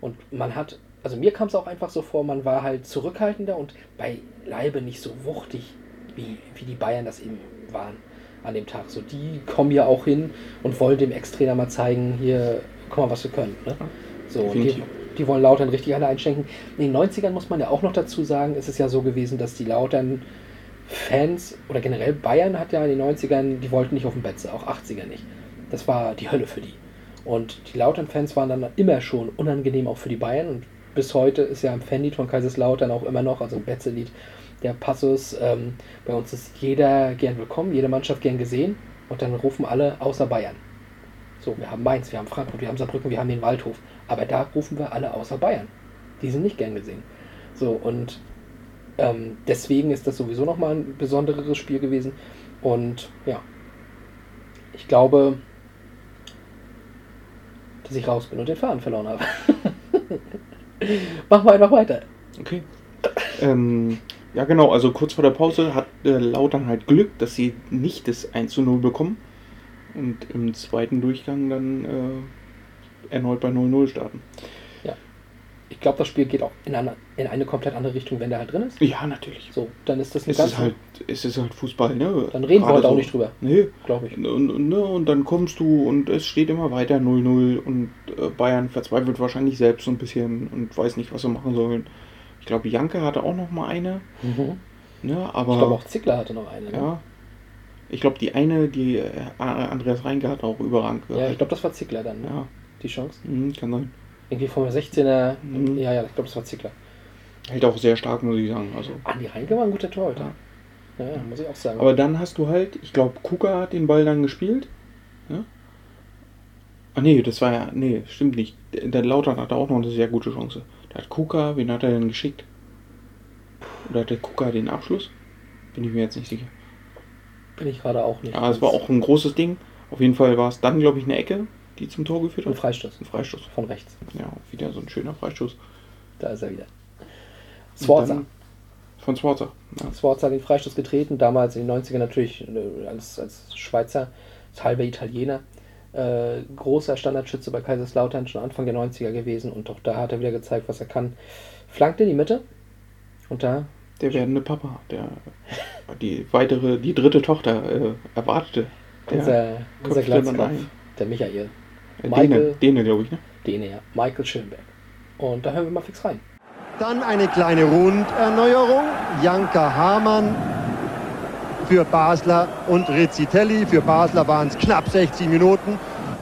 Und man hat, also mir kam es auch einfach so vor, man war halt zurückhaltender und beileibe nicht so wuchtig, wie, wie die Bayern das eben waren an dem Tag. So, die kommen ja auch hin und wollen dem Ex-Trainer mal zeigen, hier, guck mal, was wir können. Ne? So, die, die wollen Lautern richtig alle einschenken. In den 90ern muss man ja auch noch dazu sagen, ist es ja so gewesen, dass die Lautern Fans oder generell Bayern hat ja in den 90ern, die wollten nicht auf dem Betze, auch 80er nicht. Das war die Hölle für die. Und die Lautern-Fans waren dann immer schon unangenehm auch für die Bayern. Und bis heute ist ja im Fanlied von Kaiserslautern auch immer noch, also im Betze-Lied, der Passus, ähm, bei uns ist jeder gern willkommen, jede Mannschaft gern gesehen. Und dann rufen alle außer Bayern. So, wir haben Mainz, wir haben Frankfurt, wir haben Saarbrücken, wir haben den Waldhof. Aber da rufen wir alle außer Bayern. Die sind nicht gern gesehen. So, und ähm, deswegen ist das sowieso nochmal ein besondereres Spiel gewesen. Und ja, ich glaube, dass ich raus bin und den Faden verloren habe. Machen wir einfach weiter. Okay. Ähm, ja, genau, also kurz vor der Pause hat äh, Lautern halt Glück, dass sie nicht das 1 zu 0 bekommen und im zweiten Durchgang dann äh, erneut bei 0-0 starten. Ich glaube, das Spiel geht auch in eine, in eine komplett andere Richtung, wenn der halt drin ist. Ja, natürlich. So, dann ist das eine Es ist, halt, es ist halt Fußball, ne? Dann reden wir Gerade heute auch nicht drüber. Nee. glaube ich. Und, und, ne, und dann kommst du und es steht immer weiter 0-0 und äh, Bayern verzweifelt wahrscheinlich selbst so ein bisschen und weiß nicht, was sie machen sollen. Ich glaube, Janke hatte auch noch mal eine, Mhm. ne? aber Ich glaube, auch Zickler hatte noch eine. Ne? ja. Ich glaube, die eine, die äh, Andreas Reinke hat auch überragend Ja, ich glaube, das war Zickler dann, ne? Ja, die Chance. mhm, kann sein. Irgendwie vom 16er. Mhm. Ja, ja, ich glaube, das war Zickler. Hält auch sehr stark, muss ich sagen. Also. Andi Reinke war ein guter Torhüter. Ja, ja, muss ich auch sagen. Aber dann hast du halt, ich glaube, Kuka hat den Ball dann gespielt. Ja? Ah nee, das war ja, nee, stimmt nicht. Der der Lautern hatte auch noch eine sehr gute Chance. Da hat Kuka, wen hat er denn geschickt? Oder hatte Kuka den Abschluss? Bin ich mir jetzt nicht sicher. bin ich gerade auch nicht. Ja, es war auch ein großes Ding. Auf jeden Fall war es dann, glaube ich, eine Ecke, die zum Tor geführt ein hat. Freistoß Ein Freistoß. von rechts. Ja, wieder so ein schöner Freistoß. Da ist er wieder. Dann- Von Sforza. Ja. Sforza hat den Freistoß getreten, damals in den 90ern natürlich äh, als, als Schweizer, als halber Italiener. Äh, großer Standardschütze bei Kaiserslautern, schon Anfang der 90er gewesen und auch da hat er wieder gezeigt, was er kann. Flankt in die Mitte und da, Der werdende Papa, der die weitere, die dritte Tochter äh, erwartete. Der unser, unser ein. der Michael, Äh, Michael- Däne, Däne glaube ich, ne? den er, Michael Schönberg. Und da hören wir mal fix rein. Dann eine kleine Runderneuerung. Janka Hamann für Basler und Rizzitelli. Für Basler waren es knapp 60 Minuten.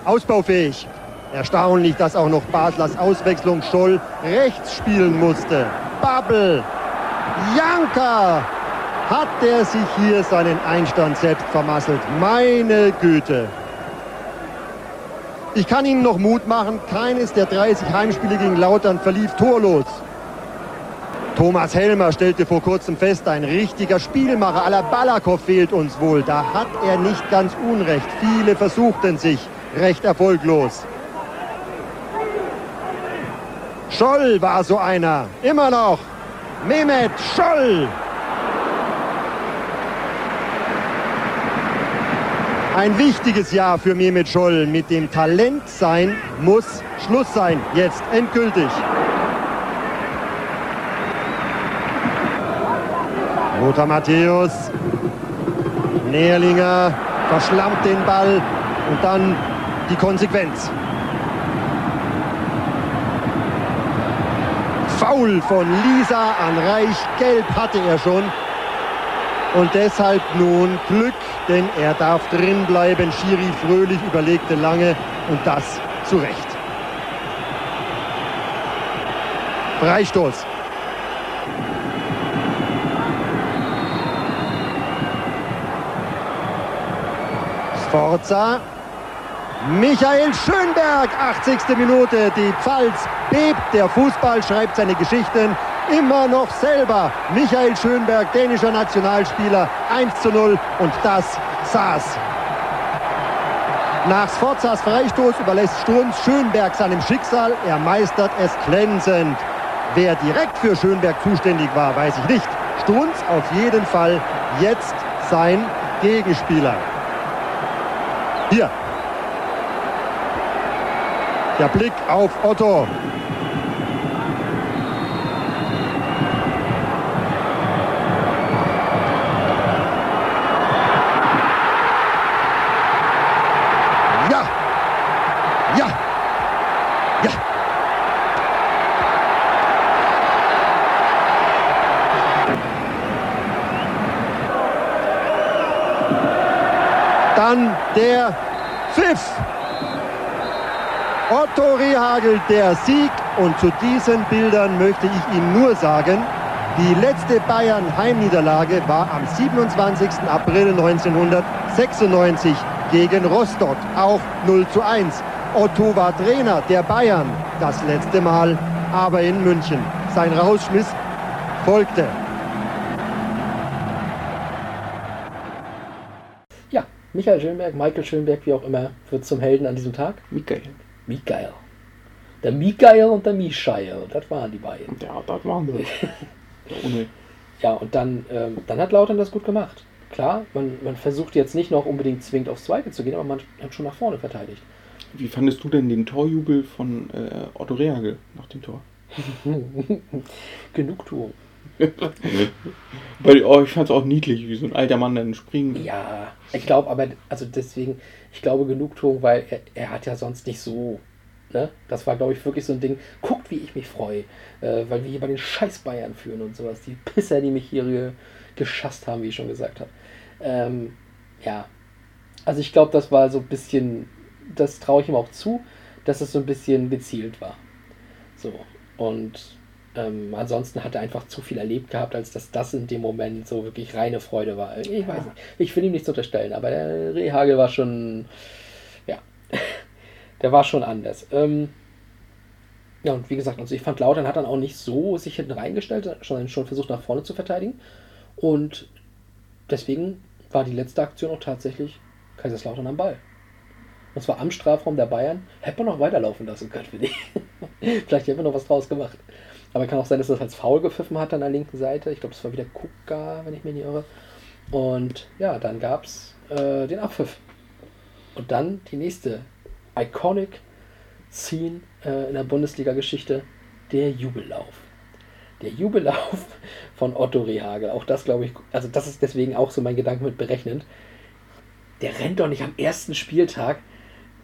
Ausbaufähig. Erstaunlich, dass auch noch Baslers Auswechslung Scholl rechts spielen musste. Babbel. Janka. Hat der sich hier seinen Einstand selbst vermasselt? Meine Güte. Ich kann Ihnen noch Mut machen, keines der 30 Heimspiele gegen Lautern verlief torlos. Thomas Helmer stellte vor kurzem fest, ein richtiger Spielmacher aller Balakow fehlt uns wohl. Da hat er nicht ganz unrecht. Viele versuchten sich, recht erfolglos. Scholl war so einer, immer noch. Mehmet Scholl. Ein wichtiges Jahr für Mehmet Scholl. Mit dem Talent sein muss Schluss sein. Jetzt endgültig. Lothar Matthäus. Nährlinger verschlammt den Ball und dann die Konsequenz. Foul von Lisa an Reich. Gelb hatte er schon. Und deshalb nun Glück, denn er darf drin bleiben. Schiri fröhlich überlegte lange und das zu Recht. Freistoß. Sforza. Michael Schönberg, 80. Minute. Die Pfalz bebt. Der Fußball schreibt seine Geschichten immer noch selber. Michael Schönberg, dänischer Nationalspieler, 1 zu 0 und das saß. Nach Sforzas Freistoß überlässt Strunz Schönberg seinem Schicksal. Er meistert es glänzend. Wer direkt für Schönberg zuständig war, weiß ich nicht. Strunz auf jeden Fall jetzt sein Gegenspieler. Hier. Der Blick auf Otto. Ja. Ja. Ja. Dann der Pfiff. Otto Rehagel, der Sieg. Und zu diesen Bildern möchte ich Ihnen nur sagen, die letzte Bayern-Heimniederlage war am 27. April 1996 gegen Rostock, auch 0 zu 1. Otto war Trainer der Bayern, das letzte Mal, aber in München. Sein Rausschmiss folgte. Ja, Michael Schönberg, Michael Schönberg, wie auch immer, wird zum Helden an diesem Tag. Michael. Michael. Der Michael und der Michael, das waren die beiden. Ja, das waren wir. Ohne. Ja, und dann, ähm, dann hat Lautern das gut gemacht. Klar, man, man versucht jetzt nicht noch unbedingt zwingend aufs Zweite zu gehen, aber man hat schon nach vorne verteidigt. Wie fandest du denn den Torjubel von äh, Otto Rehagel nach dem Tor? Genugtuung. Weil oh, ich fand es auch niedlich, wie so ein alter Mann dann springt. Ja, ich glaube aber, also deswegen, ich glaube Genugtuung, weil er, er hat ja sonst nicht so, ne? Das war, glaube ich, wirklich so ein Ding, guckt, wie ich mich freue, äh, weil wir hier bei den scheiß Bayern führen und sowas. Die Pisser, die mich hier ge geschasst haben, wie ich schon gesagt habe. Ähm, ja, also ich glaube, das war so ein bisschen, das traue ich ihm auch zu, dass es so ein bisschen gezielt war. So, und ähm, ansonsten hat er einfach zu viel erlebt gehabt, als dass das in dem Moment so wirklich reine Freude war. Ich weiß nicht, ich will ihm nichts unterstellen, aber der Rehagel war schon, ja, der war schon anders. Ähm, ja, und wie gesagt, also ich fand Lautern hat dann auch nicht so sich hinten reingestellt, sondern schon versucht nach vorne zu verteidigen. Und deswegen war die letzte Aktion auch tatsächlich Kaiserslautern am Ball. Und zwar am Strafraum der Bayern. Hätte man noch weiterlaufen lassen können, finde ich. Vielleicht hätte man noch was draus gemacht. Aber kann auch sein, dass das als Foul gepfiffen hat an der linken Seite. Ich glaube, das war wieder Kuka, wenn ich mich nicht irre. Und ja, dann gab es äh, den Abpfiff. Und dann die nächste iconic Scene äh, in der Bundesliga-Geschichte, der Jubellauf. Der Jubellauf von Otto Rehagel. Auch das glaube ich, also das ist deswegen auch so mein Gedanke mit berechnend. Der rennt doch nicht am ersten Spieltag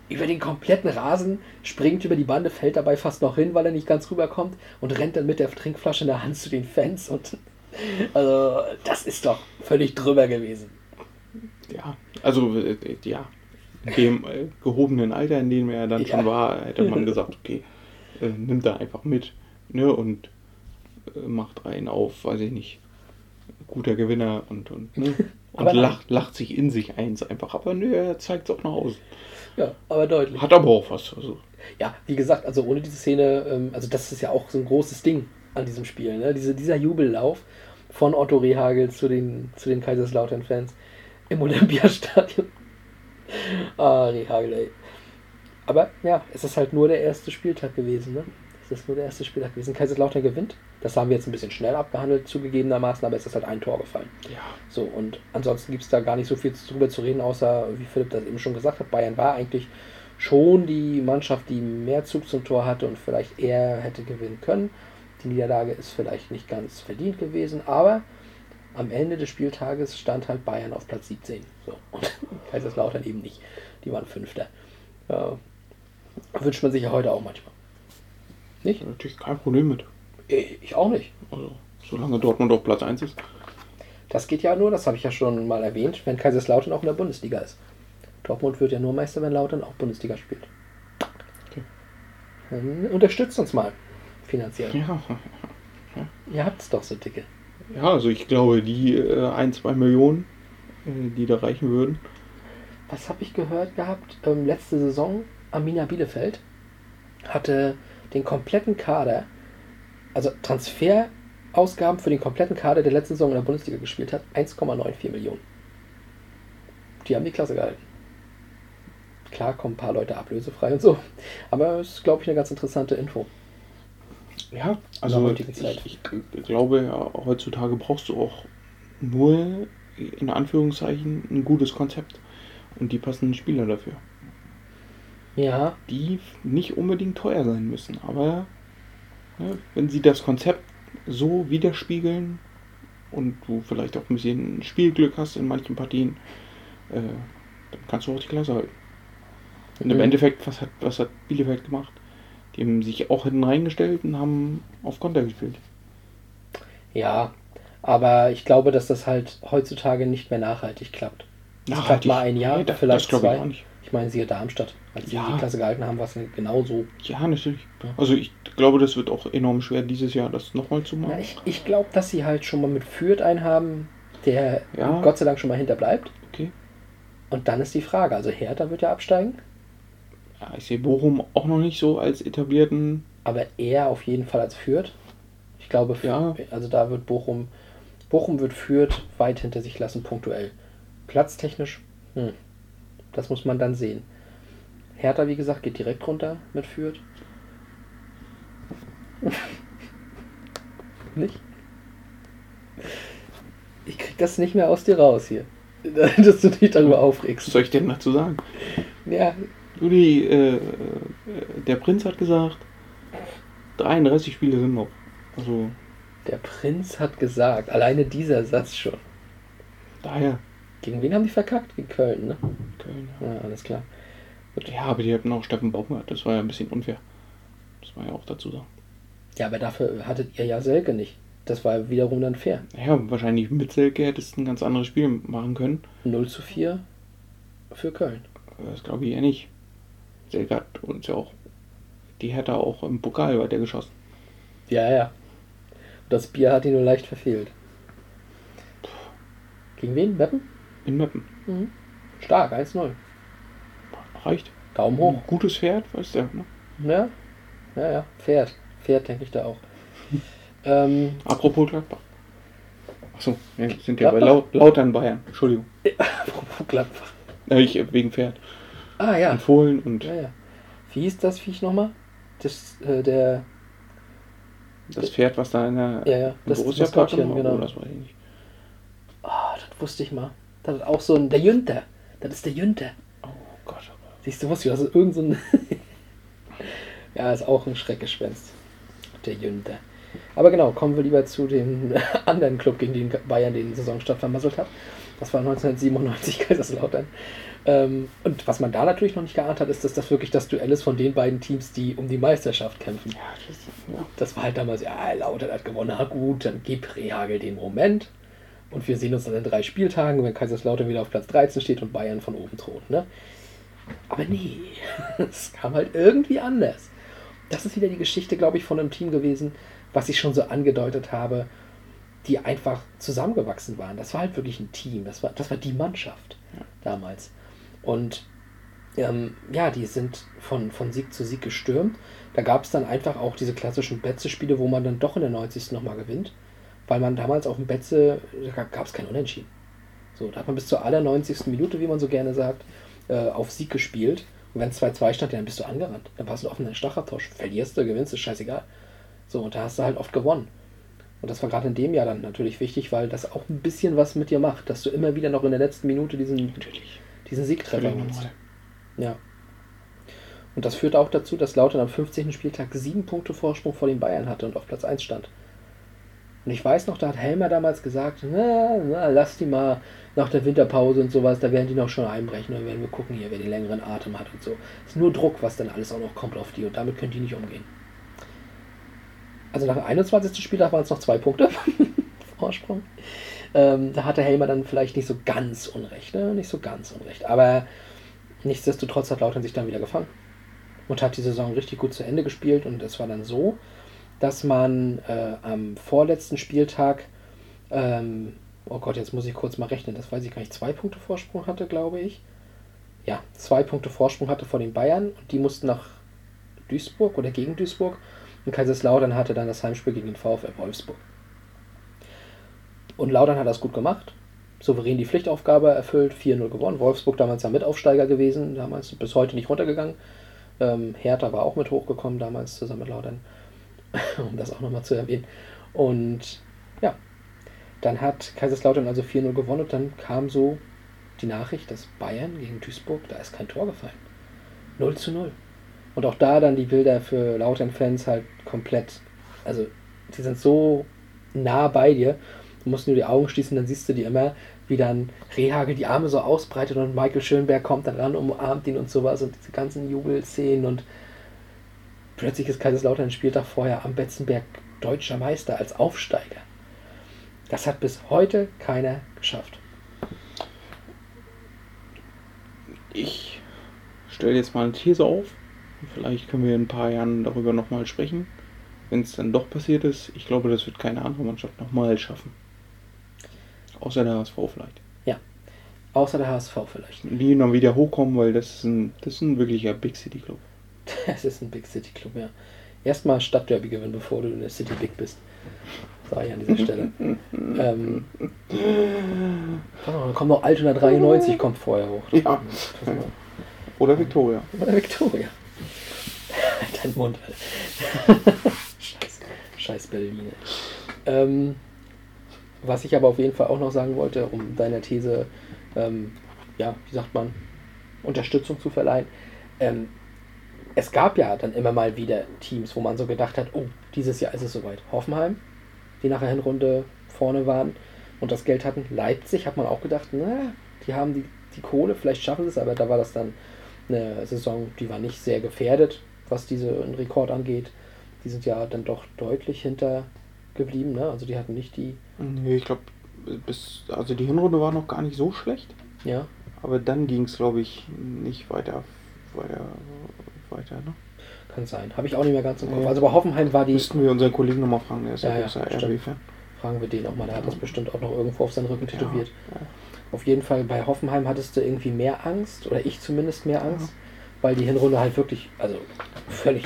über den kompletten Rasen, springt über die Bande, fällt dabei fast noch hin, weil er nicht ganz rüberkommt und rennt dann mit der Trinkflasche in der Hand zu den Fans. Und also, das ist doch völlig drüber gewesen. Ja, also äh, ja, in dem äh, gehobenen Alter, in dem er dann Ja. schon war, hätte man gesagt, okay, äh, nimmt er einfach mit ne, und äh, macht einen auf, weiß ich nicht, guter Gewinner und, und, ne, und lacht, lacht sich in sich eins einfach. Aber nö, er zeigt es auch nach außen. Ja, aber deutlich. Hat aber auch was. Also, Ja, wie gesagt, also ohne diese Szene, ähm, also das ist ja auch so ein großes Ding an diesem Spiel. Ne? Diese, dieser Jubellauf von Otto Rehagel zu den, zu den Kaiserslautern-Fans im Olympiastadion. Ah, Rehagel, ey. Aber ja, es ist halt nur der erste Spieltag gewesen. Ne? Es ist nur der erste Spieltag gewesen. Kaiserslautern gewinnt. Das haben wir jetzt ein bisschen schnell abgehandelt, zugegebenermaßen, aber es ist halt ein Tor gefallen. Ja. So, und ansonsten gibt es da gar nicht so viel drüber zu reden, außer, wie Philipp das eben schon gesagt hat, Bayern war eigentlich schon die Mannschaft, die mehr Zug zum Tor hatte und vielleicht eher hätte gewinnen können. Die Niederlage ist vielleicht nicht ganz verdient gewesen, aber am Ende des Spieltages stand halt Bayern auf Platz 17. So. Und Kaiserslautern eben nicht. Die waren Fünfter. Ja. Wünscht man sich ja heute auch manchmal. Nicht? Natürlich kein Problem mit. Ich auch nicht. Also, solange Dortmund auf Platz 1 ist. Das geht ja nur, das habe ich ja schon mal erwähnt, wenn Kaiserslautern auch in der Bundesliga ist. Dortmund wird ja nur Meister, wenn Lautern auch Bundesliga spielt. Okay. Dann unterstützt uns mal finanziell. Ja. Ihr habt's doch so dicke. Ja, also ich glaube, die äh, 1, 2 Millionen, äh, die da reichen würden. Was habe ich gehört gehabt? Ähm, letzte Saison, Arminia Bielefeld hatte den kompletten Kader, also Transferausgaben für den kompletten Kader, der letzte Saison in der Bundesliga gespielt hat, 1,94 Millionen. Die haben die Klasse gehalten. Klar kommen ein paar Leute ablösefrei und so, aber es ist, glaube ich, eine ganz interessante Info. Ja, also ich, Zeit. ich glaube, ja, heutzutage brauchst du auch nur in Anführungszeichen ein gutes Konzept und die passenden Spieler dafür. Ja, Die nicht unbedingt teuer sein müssen, aber ne, wenn sie das Konzept so widerspiegeln und du vielleicht auch ein bisschen Spielglück hast in manchen Partien, äh, dann kannst du auch die Klasse halten. Und im Mhm. Endeffekt, was hat, was hat Bielefeld gemacht? Die haben sich auch hinten reingestellt und haben auf Konter gespielt. ja, aber ich glaube, dass das halt heutzutage nicht mehr nachhaltig klappt. Das klappt Nachhaltig? mal ein Jahr, Nee, das- vielleicht das ich zwei. auch nicht. Ich meine, siehe Darmstadt. Als sie Ja. die Klasse gehalten haben, war es genauso. Ja, natürlich. Also ich glaube, das wird auch enorm schwer, dieses Jahr das nochmal zu machen. Ja, ich ich glaube, dass sie halt schon mal mit Fürth einen haben, der Ja. Gott sei Dank schon mal hinterbleibt. Okay. Und dann ist die Frage, also Hertha wird ja absteigen, Ja, ich sehe Bochum auch noch nicht so als etablierten. aber eher auf jeden Fall als Fürth. Ich glaube, Ja. also da wird Bochum, Bochum wird Fürth weit hinter sich lassen, punktuell. Platztechnisch, hm, das muss man dann sehen. Hertha, wie gesagt, geht direkt runter mit Fürth. nicht? Ich krieg das nicht mehr aus dir raus hier. Dass du dich darüber Was aufregst. soll ich denn dazu sagen? Ja, Juli, äh, äh, der Prinz hat gesagt, 33 Spiele sind noch. Also der Prinz hat gesagt, alleine dieser Satz schon. daher. Gegen wen haben die verkackt? Gegen Köln, ne? Köln. Ja, alles klar. Ja, aber die hatten auch Steffen Baumgart. Das war ja ein bisschen unfair. Das war ja auch dazu sagen. Ja, aber dafür hattet ihr ja Selke nicht. Das war wiederum dann fair. Naja, wahrscheinlich mit Selke hättest du ein ganz anderes Spiel machen können. 0 zu 4 für Köln. Das glaube ich eher nicht. Selke hat uns ja auch. Die hätte auch im Pokal weitergeschossen. Ja, ja. Das Bier hat ihn nur leicht verfehlt. Gegen wen? Meppen? In Meppen. Stark, 1-0. Reicht. Daumen hoch. Gutes Pferd, weißt du. Ne? Ja, ja, ja. Pferd. Pferd denke ich da auch. ähm, Apropos Gladbach. Achso, wir sind ja bei Gladbach? Laut, Lautern Bayern. Entschuldigung. apropos Gladbach. Äh, Ich, äh, wegen Pferd. Ah ja. Und Fohlen und ja, ja. Wie hieß das Viech nochmal? Das, äh, der, das Pferd, was da in der Ja, ja, das- Borussia Park war. genau. Oh, das weiß ich nicht. ah, das wusste ich mal. Das ist auch so ein, der Jünter. Das ist der Jünter. Oh Gott, oh Gott. Siehst du, was das ist irgend so ein. ja, ist auch ein Schreckgespenst. Der Jünter. Aber genau, kommen wir lieber zu dem anderen Club, gegen den Bayern den Saisonstart vermasselt hat. Das war 1997 Kaiserslautern. Ähm, und was man da natürlich noch nicht geahnt hat, ist, dass das wirklich das Duell ist von den beiden Teams, die um die Meisterschaft kämpfen. Ja, das, ja. Das war halt damals, ja, Lautern hat gewonnen, na gut, dann gib Rehagel den Moment. Und wir sehen uns dann in drei Spieltagen, wenn Kaiserslautern wieder auf Platz 13 steht und Bayern von oben thront. Ne? Aber nee, es kam halt irgendwie anders. Das ist wieder die Geschichte, glaube ich, von einem Team gewesen, was ich schon so angedeutet habe, die einfach zusammengewachsen waren. Das war halt wirklich ein Team. Das war, das war die Mannschaft damals. Und ähm, ja, die sind von, von Sieg zu Sieg gestürmt. Da gab es dann einfach auch diese klassischen Betze-Spiele, wo man dann doch in der 90. nochmal gewinnt. Weil man damals auf dem Betze, da gab es kein Unentschieden. So, da hat man bis zur aller 90. Minute, wie man so gerne sagt, äh, auf Sieg gespielt. Und wenn es 2-2 stand, dann bist du angerannt. Dann warst du auf einen Stacheltausch. Verlierst du, gewinnst, ist scheißegal. So, und da hast du halt oft gewonnen. Und das war gerade in dem Jahr dann natürlich wichtig, weil das auch ein bisschen was mit dir macht, dass du immer wieder noch in der letzten Minute diesen, Natürlich. diesen Siegtreffer normal. Ja. Und das führte auch dazu, dass Lautern am 15. Spieltag sieben Punkte Vorsprung vor den Bayern hatte und auf Platz 1 stand. Und ich weiß noch, da hat Helmer damals gesagt, na, na, lass die mal nach der Winterpause und sowas, da werden die noch schon einbrechen, dann werden wir gucken hier, wer den längeren Atem hat und so. ist nur Druck, was dann alles auch noch kommt auf die und damit können die nicht umgehen. Also nach dem 21. Spieltag waren es noch zwei Punkte Vorsprung. Ähm, da hatte Helmer dann vielleicht nicht so ganz unrecht, ne? nicht so ganz unrecht, aber nichtsdestotrotz hat Lautern sich dann wieder gefangen und hat die Saison richtig gut zu Ende gespielt und es war dann so, dass man äh, am vorletzten Spieltag, ähm, oh Gott, jetzt muss ich kurz mal rechnen, das weiß ich gar nicht, zwei Punkte Vorsprung hatte, glaube ich. Ja, zwei Punkte Vorsprung hatte vor den Bayern und die mussten nach Duisburg oder gegen Duisburg und Kaiserslautern hatte dann das Heimspiel gegen den VfL Wolfsburg. Und Lautern hat das gut gemacht, souverän die Pflichtaufgabe erfüllt, 4-0 gewonnen. Wolfsburg damals ja Mitaufsteiger gewesen, damals bis heute nicht runtergegangen. Ähm, Hertha war auch mit hochgekommen damals zusammen mit Lautern, um das auch nochmal zu erwähnen. Und ja, dann hat Kaiserslautern also 4-0 gewonnen und dann kam so die Nachricht, dass Bayern gegen Duisburg, da ist kein Tor gefallen. 0 zu 0. Und auch da dann die Bilder für Lautern-Fans halt komplett, also die sind so nah bei dir, du musst nur die Augen schließen, dann siehst du die immer, wie dann Rehagel die Arme so ausbreitet und Michael Schönberg kommt dann ran, umarmt ihn und sowas und diese ganzen Jubelszenen und plötzlich ist Kaiserslautern Spieltag vorher am Betzenberg deutscher Meister als Aufsteiger. Das hat bis heute keiner geschafft. Ich stelle jetzt mal eine These auf. Vielleicht können wir in ein paar Jahren darüber nochmal sprechen. Wenn es dann doch passiert ist, ich glaube, das wird keine andere Mannschaft nochmal schaffen. Außer der HSV vielleicht. Außer der HSV vielleicht. Die dann wieder hochkommen, weil das ist ein, das ist ein wirklicher Big City Club. Es ist ein Big City Club, ja. Erstmal Stadtderby gewinnen, bevor du in der City Big bist. Sag ich an dieser Stelle. ähm, dann kommt noch Altona 93, kommt vorher hoch. Ja. Oder Victoria. Oder Victoria. Dein Mund, Alter. Scheiß, scheiß Berlin. Ähm, was ich aber auf jeden Fall auch noch sagen wollte, um deiner These, ähm, ja, wie sagt man, Unterstützung zu verleihen. Ähm, es gab ja dann immer mal wieder Teams, wo man so gedacht hat, oh, dieses Jahr ist es soweit. Hoffenheim, die nach der Hinrunde vorne waren und das Geld hatten. Leipzig hat man auch gedacht, na, die haben die, die Kohle, vielleicht schaffen sie es, aber da war das dann eine Saison, die war nicht sehr gefährdet, was diesen Rekord angeht. Die sind ja dann doch deutlich hinter geblieben, ne? Also die hatten nicht die, Nee, ich glaube, bis. Also die Hinrunde war noch gar nicht so schlecht. ja, Aber dann ging es, glaube ich, nicht weiter. Weiter. Weiter, ne? kann sein. Habe ich auch nicht mehr ganz im Kopf. Nee. Also bei Hoffenheim war die, Müssten wir unseren Kollegen nochmal fragen, der ist ja, Ja, ja, großer. RB-Fan. fragen wir den auch mal, der hat das bestimmt auch noch irgendwo auf seinen Rücken tätowiert. Ja, ja. Auf jeden Fall bei Hoffenheim hattest du irgendwie mehr Angst, oder ich zumindest mehr Angst, weil die Hinrunde halt wirklich, also völlig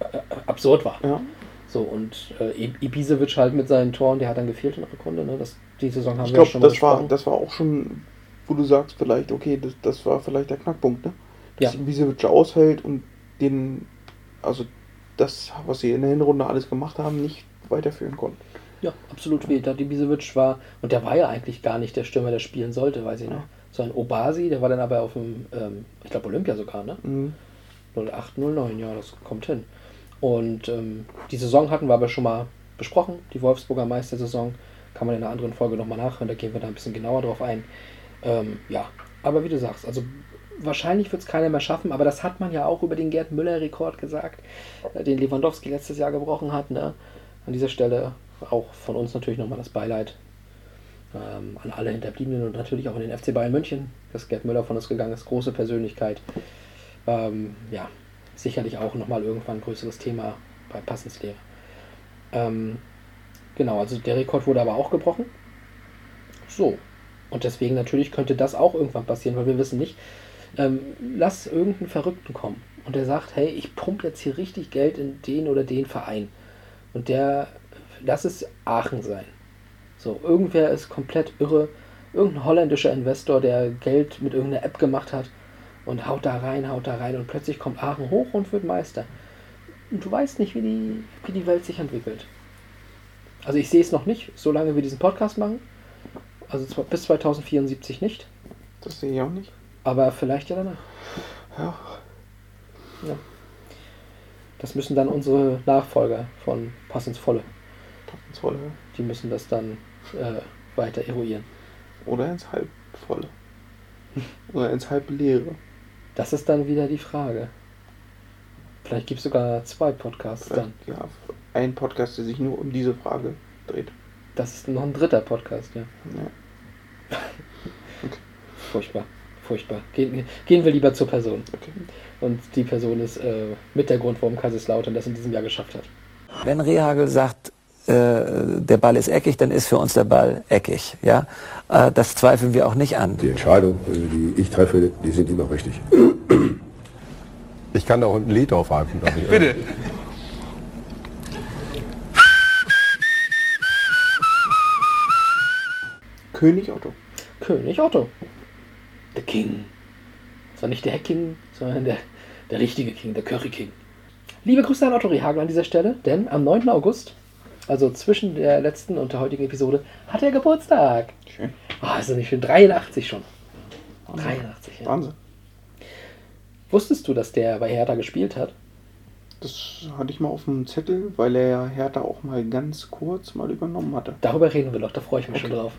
äh, absurd war. Ja. So, und äh, Ibisevic halt mit seinen Toren, der hat dann gefehlt in der Rückrunde. Ne? Das, die Saison haben Ich wir ja glaube, schon mal das war, das war auch schon, wo du sagst, vielleicht, okay, das, das war vielleicht der Knackpunkt, ne? Dass Ja. Ibisevic ausfällt und den, also das, was sie in der Hinrunde alles gemacht haben, nicht weiterführen konnten. Ja, absolut weh. Da Ibisevic war, und der war ja eigentlich gar nicht der Stürmer, der spielen sollte, weiß ich noch. So ein Obasi, der war dann aber auf dem, ähm, ich glaube Olympia sogar, ne? Mhm. 08, 09, ja, das kommt hin. Und ähm, die Saison hatten wir aber schon mal besprochen, die Wolfsburger Meistersaison. Kann man in einer anderen Folge nochmal nachhören, da gehen wir da ein bisschen genauer drauf ein. Ähm, ja, aber wie du sagst, also wahrscheinlich wird es keiner mehr schaffen, aber das hat man ja auch über den Gerd Müller-Rekord gesagt, äh, den Lewandowski letztes Jahr gebrochen hat. Ne? An dieser Stelle auch von uns natürlich nochmal das Beileid ähm, an alle Hinterbliebenen und natürlich auch an den FC Bayern München, dass Gerd Müller von uns gegangen ist. Große Persönlichkeit. Ähm, ja, sicherlich auch nochmal irgendwann ein größeres Thema bei Passenslehre. Ähm, genau, also der Rekord wurde aber auch gebrochen. So. Und deswegen natürlich könnte das auch irgendwann passieren, weil wir wissen nicht, Ähm, lass irgendeinen Verrückten kommen und der sagt, hey, ich pump jetzt hier richtig Geld in den oder den Verein. Und der, lass es Aachen sein. So, irgendwer ist komplett irre. Irgendein holländischer Investor, der Geld mit irgendeiner App gemacht hat und haut da rein, haut da rein und plötzlich kommt Aachen hoch und wird Meister. Und du weißt nicht, wie die, wie die Welt sich entwickelt. Also ich sehe es noch nicht, solange wir diesen Podcast machen. Also bis 2074 nicht, Das sehe ich auch nicht. aber vielleicht ja danach. Ja. Ja. Das müssen dann unsere Nachfolger von Pass ins Volle. ins Volle. Die müssen das dann äh, weiter eruieren. Oder ins Halbvolle. Oder ins Halbleere. Das ist dann wieder die Frage. Vielleicht gibt es sogar zwei Podcasts dann. Ja, ein Podcast, der sich nur um diese Frage dreht. Das ist noch ein dritter Podcast, ja. Ja. Furchtbar. Furchtbar. Gehen, gehen wir lieber zur Person. Okay. Und die Person ist äh, mit der Grund, warum Kaiserslautern das in diesem Jahr geschafft hat. Wenn Rehagel sagt, der Ball ist eckig, dann ist für uns der Ball eckig. Ja? Äh, das zweifeln wir auch nicht an. Die Entscheidung, äh, die ich treffe, die sind immer richtig. Ich kann da auch ein Lied aufhalten. Bitte. König Otto. König Otto. Der King. Zwar nicht der King, sondern der, der richtige King, der Curry King. Liebe Grüße an Otto Rehagel an dieser Stelle, denn am 9. August, also zwischen der letzten und der heutigen Episode, hat er Geburtstag. Schön. Ah, ist er nicht schön? 83 schon. 83, ja. Wahnsinn. Wusstest du, dass der bei Hertha gespielt hat? Das hatte ich mal auf dem Zettel, weil er ja Hertha auch mal ganz kurz mal übernommen hatte. Darüber reden wir noch, da freue ich mich schon drauf.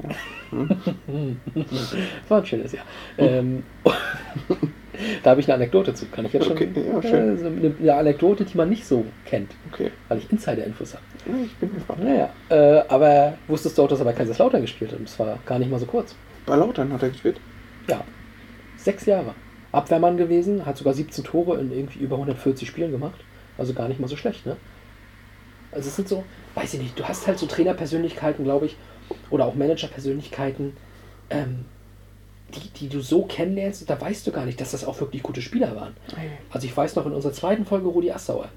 War ein schönes Jahr. Ähm, da habe ich eine Anekdote zu, kann ich jetzt schon. Okay, ja, schön. Äh, so eine, eine Anekdote, die man nicht so kennt, Okay. weil ich Insider-Infos habe. Ja, ich bin gespannt. Naja, äh, aber wusstest du auch, dass er bei Kaiserslautern gespielt hat? Und zwar gar nicht mal so kurz. Bei Lautern hat er gespielt. Ja, sechs Jahre. Abwehrmann gewesen, hat sogar 17 Tore in irgendwie über 140 Spielen gemacht. Also gar nicht mal so schlecht, ne? Also es sind so, weiß ich nicht, du hast halt so Trainerpersönlichkeiten, glaube ich, oder auch Managerpersönlichkeiten, ähm, die, die du so kennenlernst, da weißt du gar nicht, dass das auch wirklich gute Spieler waren. Also ich weiß noch in unserer zweiten Folge Rudi Assauer,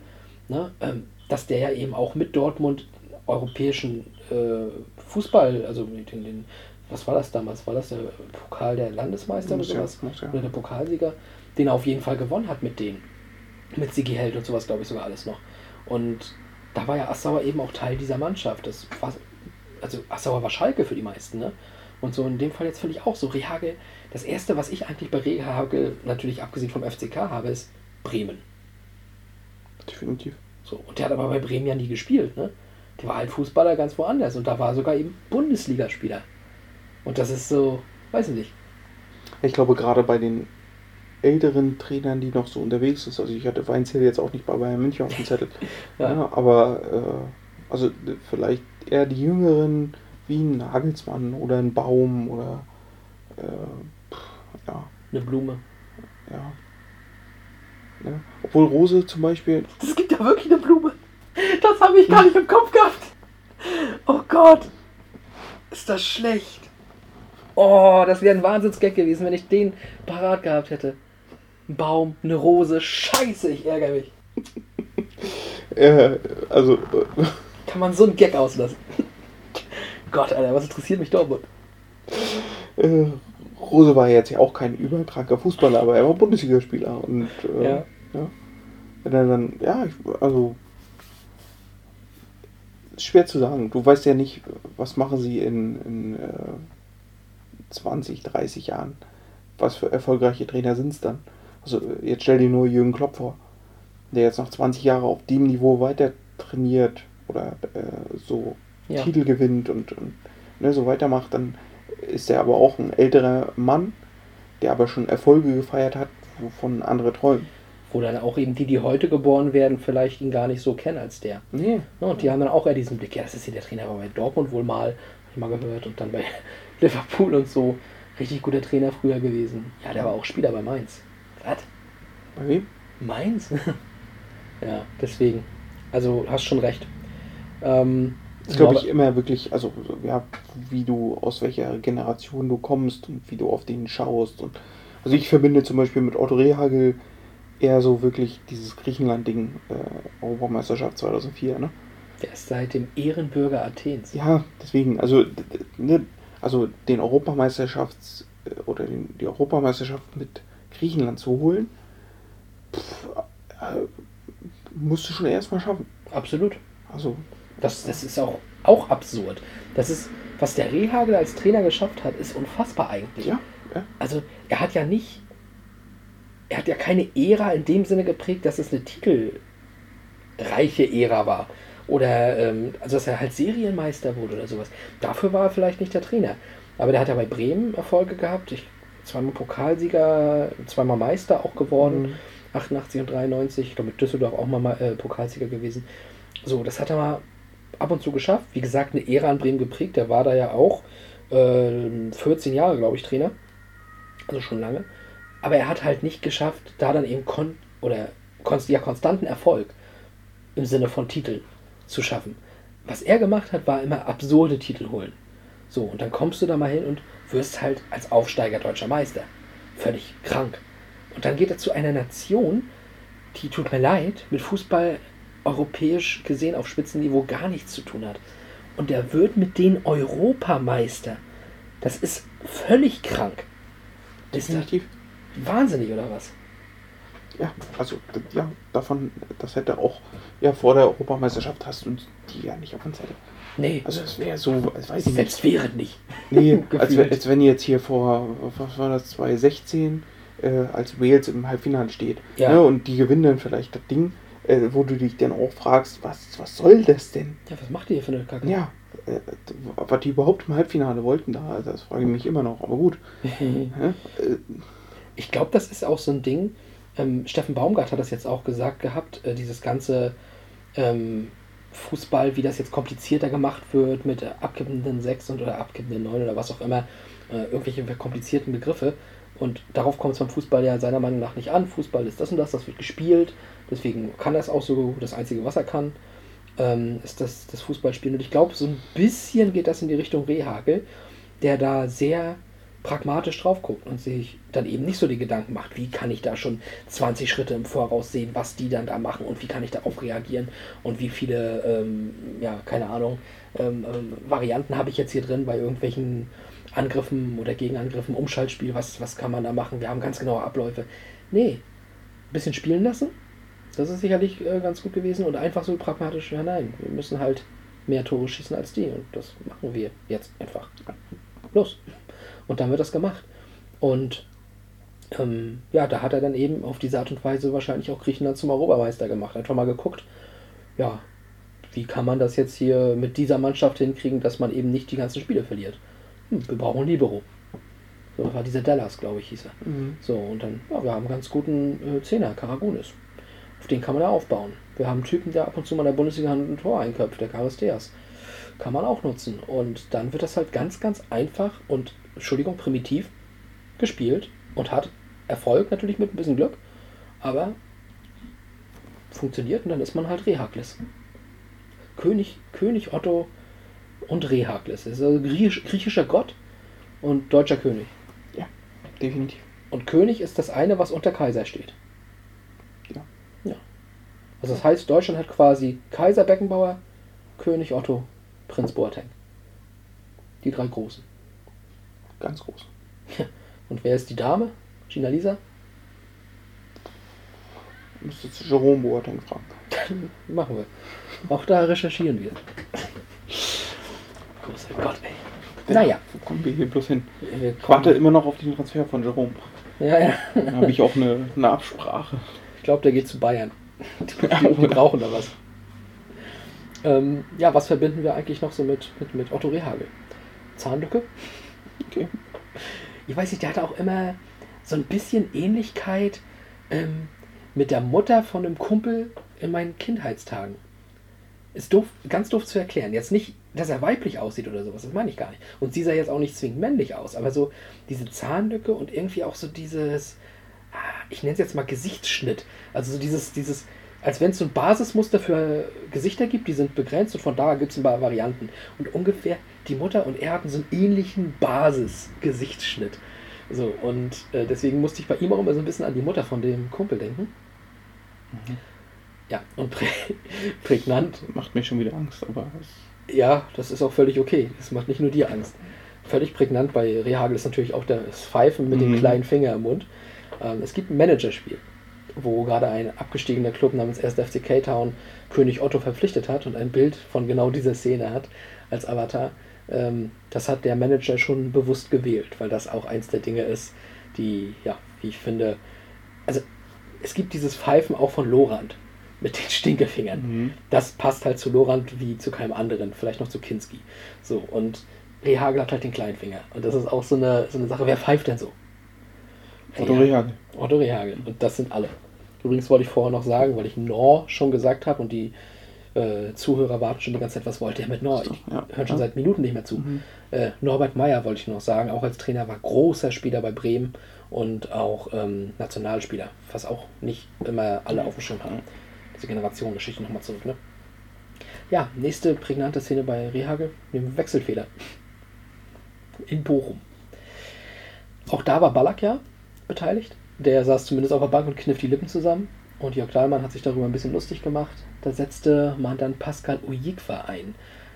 ne, ähm, dass der ja eben auch mit Dortmund europäischen äh, Fußball, also den, den, was war das damals? War das der Pokal der Landesmeister oder sowas? ja. Oder der Pokalsieger, den er auf jeden Fall gewonnen hat mit denen. Mit Sigi Held und sowas, glaube ich, sogar alles noch. Und da war ja Assauer eben auch Teil dieser Mannschaft. Das war, also Assauer war Schalke für die meisten, ne? Und so in dem Fall jetzt finde ich auch so, Rehagel, das erste, was ich eigentlich bei Rehagel, natürlich abgesehen vom FCK habe, ist Bremen. Definitiv. So, und der hat aber bei Bremen ja nie gespielt, ne? Der war halt Fußballer ganz woanders und da war sogar eben Bundesligaspieler. Und das ist so, weiß ich nicht. Ich glaube, gerade bei den älteren Trainern, die noch so unterwegs ist, also ich hatte Weinzel jetzt auch nicht bei Bayern München auf dem Zettel, Ja. ja. aber äh, also vielleicht eher die Jüngeren wie ein Nagelsmann oder ein Baum oder äh, pff, ja, Eine Blume. ja. Ne? Obwohl Rose zum Beispiel, Es gibt ja wirklich eine Blume. Das habe ich gar nicht im Kopf gehabt. Oh Gott. Ist das schlecht. Oh, das wäre ein Wahnsinnsgag gewesen, wenn ich den parat gehabt hätte. Ein Baum, eine Rose. Scheiße, ich ärgere mich. äh, also äh, Kann man so einen Gag auslassen? Gott, Alter, was interessiert mich Dortmund? äh, Rose war jetzt ja auch kein überkranker Fußballer, aber er war Bundesligaspieler und äh, Ja. ja. Wenn er dann, ja, ich, also schwer zu sagen. Du weißt ja nicht, was machen sie in, in äh, 20, 30 Jahren. Was für erfolgreiche Trainer sind es dann? Also jetzt stell dir nur Jürgen Klopp vor, der jetzt noch 20 Jahre auf dem Niveau weiter trainiert oder äh, so Ja. Titel gewinnt und, und ne, so weitermacht, dann ist er aber auch ein älterer Mann, der aber schon Erfolge gefeiert hat, wovon andere träumen. Wo dann auch eben die, die heute geboren werden, vielleicht ihn gar nicht so kennen als der. Nee. Ja, und die haben dann auch eher diesen Blick, ja, das ist hier der Trainer war bei Dortmund wohl mal, hab ich mal gehört, und dann bei Liverpool und so. Richtig guter Trainer früher gewesen. Ja, der war auch Spieler bei Mainz. Was? Bei wem? Mainz? ja, deswegen. Also hast schon recht. Ähm, Das glaube ich immer wirklich, also ja, wie du, aus welcher Generation du kommst und wie du auf den schaust und Also ich verbinde zum Beispiel mit Otto Rehagel eher so wirklich dieses Griechenland-Ding, äh, Europameisterschaft 2004, ne? Der ist seit dem Ehrenbürger Athens. Ja, deswegen, also, ne, also den Europameisterschafts- äh, oder den, die Europameisterschaft mit Griechenland zu holen, pff, äh, musst du schon erstmal schaffen. Absolut. Also, Das, das ist auch, auch absurd. Das ist, was der Rehagel als Trainer geschafft hat, ist unfassbar eigentlich. ja, ja. Also er hat ja nicht, er hat ja keine Ära in dem Sinne geprägt, dass es eine titelreiche Ära war. Oder ähm, also dass er halt Serienmeister wurde oder sowas. Dafür war er vielleicht nicht der Trainer. Aber der hat ja bei Bremen Erfolge gehabt. Ich, zweimal Pokalsieger, zweimal Meister auch geworden. 88 und 93. Ich glaube mit Düsseldorf auch mal äh, Pokalsieger gewesen. So, das hat er mal ab und zu geschafft. Wie gesagt, eine Ära an Bremen geprägt. Der war da ja auch äh, 14 Jahre, glaube ich, Trainer. Also schon lange. Aber er hat halt nicht geschafft, da dann eben kon oder konst ja, konstanten Erfolg im Sinne von Titel zu schaffen. Was er gemacht hat, war immer absurde Titel holen. So, und dann kommst du da mal hin und wirst halt als Aufsteiger deutscher Meister. Völlig krank. Und dann geht er zu einer Nation, die, tut mir leid, mit Fußball europäisch gesehen auf Spitzenniveau gar nichts zu tun hat. Und der wird mit denen Europameister. Das ist völlig krank. Das definitiv. wahnsinnig oder was? Ja, also ja, davon, das hätte auch, ja, vor der Europameisterschaft hast du die ja nicht auf dem Zettel. Nee, Also es wäre so, als weiß ich nicht. selbst wäre nicht. Nee, als, als wenn jetzt hier vor, was war das, 2016, äh, als Wales im Halbfinale steht. Ja. Ne, und die gewinnen dann vielleicht das Ding, äh, wo du dich dann auch fragst, was, was soll das denn? Ja, was macht ihr hier für eine Kacke? Ja, äh, was die überhaupt im Halbfinale wollten da, das frage ich mich immer noch, aber gut. Äh, Ich glaube, das ist auch so ein Ding. Ähm, Steffen Baumgart hat das jetzt auch gesagt gehabt, äh, dieses ganze ähm, Fußball, wie das jetzt komplizierter gemacht wird mit äh, abkippenden 6 und oder abkippenden 9 oder was auch immer, irgendwelche komplizierten Begriffe. Und darauf kommt es beim Fußball ja seiner Meinung nach nicht an. Fußball ist das und das, das wird gespielt. Deswegen kann es auch so, das Einzige, was er kann, ähm, ist das, das Fußballspielen. Und ich glaube, so ein bisschen geht das in die Richtung Rehagel, der da sehr pragmatisch drauf guckt und sich dann eben nicht so die Gedanken macht, wie kann ich da schon 20 Schritte im Voraus sehen, was die dann da machen und wie kann ich darauf reagieren und wie viele, ähm, ja, keine Ahnung, ähm, ähm, Varianten habe ich jetzt hier drin bei irgendwelchen Angriffen oder Gegenangriffen, Umschaltspiel, was, was kann man da machen? Wir haben ganz genaue Abläufe. Nee, ein bisschen spielen lassen, das ist sicherlich äh, ganz gut gewesen und einfach so pragmatisch, ja nein, wir müssen halt mehr Tore schießen als die und das machen wir jetzt einfach. Los. Und dann wird das gemacht. Und ähm, ja, da hat er dann eben auf diese Art und Weise wahrscheinlich auch Griechenland zum Europameister gemacht. Einfach mal geguckt, ja, wie kann man das jetzt hier mit dieser Mannschaft hinkriegen, dass man eben nicht die ganzen Spiele verliert. Hm, wir brauchen Libero. So, war dieser Dallas, glaube ich, hieß er. So, und dann, ja, wir haben einen ganz guten äh, Zehner, Karagunis. Auf den kann man ja aufbauen. Wir haben einen Typen, der ab und zu mal in der Bundesliga ein Tor einköpft, der Charisteas. Kann man auch nutzen. Und dann wird das halt ganz, ganz einfach und, Entschuldigung, primitiv gespielt und hat Erfolg natürlich mit ein bisschen Glück, aber funktioniert und dann ist man halt Rehakles. König, König Otto und Rehakles. Das ist also griechisch, griechischer Gott und deutscher König. definitiv. Und König ist das eine, was unter Kaiser steht. Also das heißt, Deutschland hat quasi Kaiser Beckenbauer, König Otto, Prinz Boateng. Die drei Großen. Ganz groß. Und wer ist die Dame? Gina Lisa? Müsstest du Jerome Boateng fragen. Machen wir. Auch da recherchieren wir. Großer Gott, ey. Naja. Wo kommen wir hier bloß hin? Ich warte immer noch auf den Transfer von Jerome. Ja, ja. Da habe ich auch eine, eine Absprache. Ich glaube, der geht zu Bayern. Die, die, die brauchen da was. Ähm, ja, was verbinden wir eigentlich noch so mit, mit, mit Otto Rehagel? Zahnlücke? Okay. Ich weiß nicht, der hatte auch immer so ein bisschen Ähnlichkeit ähm, mit der Mutter von einem Kumpel in meinen Kindheitstagen. Ist doof, ganz doof zu erklären. Jetzt nicht, dass er weiblich aussieht oder sowas, das meine ich gar nicht. Und sie sah jetzt auch nicht zwingend männlich aus, aber so diese Zahnlücke und irgendwie auch so dieses, ich nenne es jetzt mal Gesichtsschnitt. Also so dieses, dieses, als wenn es so ein Basismuster für Gesichter gibt, die sind begrenzt und von da gibt es ein paar Varianten. Und ungefähr die Mutter und er hatten so einen ähnlichen Basis-Gesichtsschnitt. So, und äh, deswegen musste ich bei ihm auch immer so ein bisschen an die Mutter von dem Kumpel denken. Ja, und prä prägnant. Macht mir schon wieder Angst, aber es Ja, das ist auch völlig okay. Das macht nicht nur dir Angst. Völlig prägnant bei Rehagel ist natürlich auch das Pfeifen mit dem Mhm. kleinen Finger im Mund. Ähm, es gibt ein Managerspiel, wo gerade ein abgestiegener Club namens 1. FC K-Town König Otto verpflichtet hat und ein Bild von genau dieser Szene hat als Avatar. Ähm, das hat der Manager schon bewusst gewählt, weil das auch eins der Dinge ist, die, ja, wie ich finde, also es gibt dieses Pfeifen auch von Lorand mit den Stinkefingern. Das passt halt zu Lorand wie zu keinem anderen, vielleicht noch zu Kinski. So, und Rehagel hat halt den kleinen Finger. Und das ist auch so eine, so eine Sache, wer pfeift denn so? Otto Rehagel. Otto Rehagel. Und das sind alle. Übrigens wollte ich vorher noch sagen, weil ich Nor schon gesagt habe und die äh, Zuhörer warten schon die ganze Zeit, was wollte er mit Nor? Ich ja, höre schon ja. seit Minuten nicht mehr zu. Äh, Norbert Meyer wollte ich noch sagen, auch als Trainer war großer Spieler bei Bremen und auch ähm, Nationalspieler, was auch nicht immer alle auf dem Schirm haben. Diese Generationengeschichte nochmal zurück, ne? Ja, nächste prägnante Szene bei Rehagel, dem Wechselfehler. In Bochum. Auch da war Ballack ja beteiligt. Der saß zumindest auf der Bank und kniff die Lippen zusammen. Und Jörg Dahlmann hat sich darüber ein bisschen lustig gemacht. Da setzte man dann Pascal Ujikwa ein.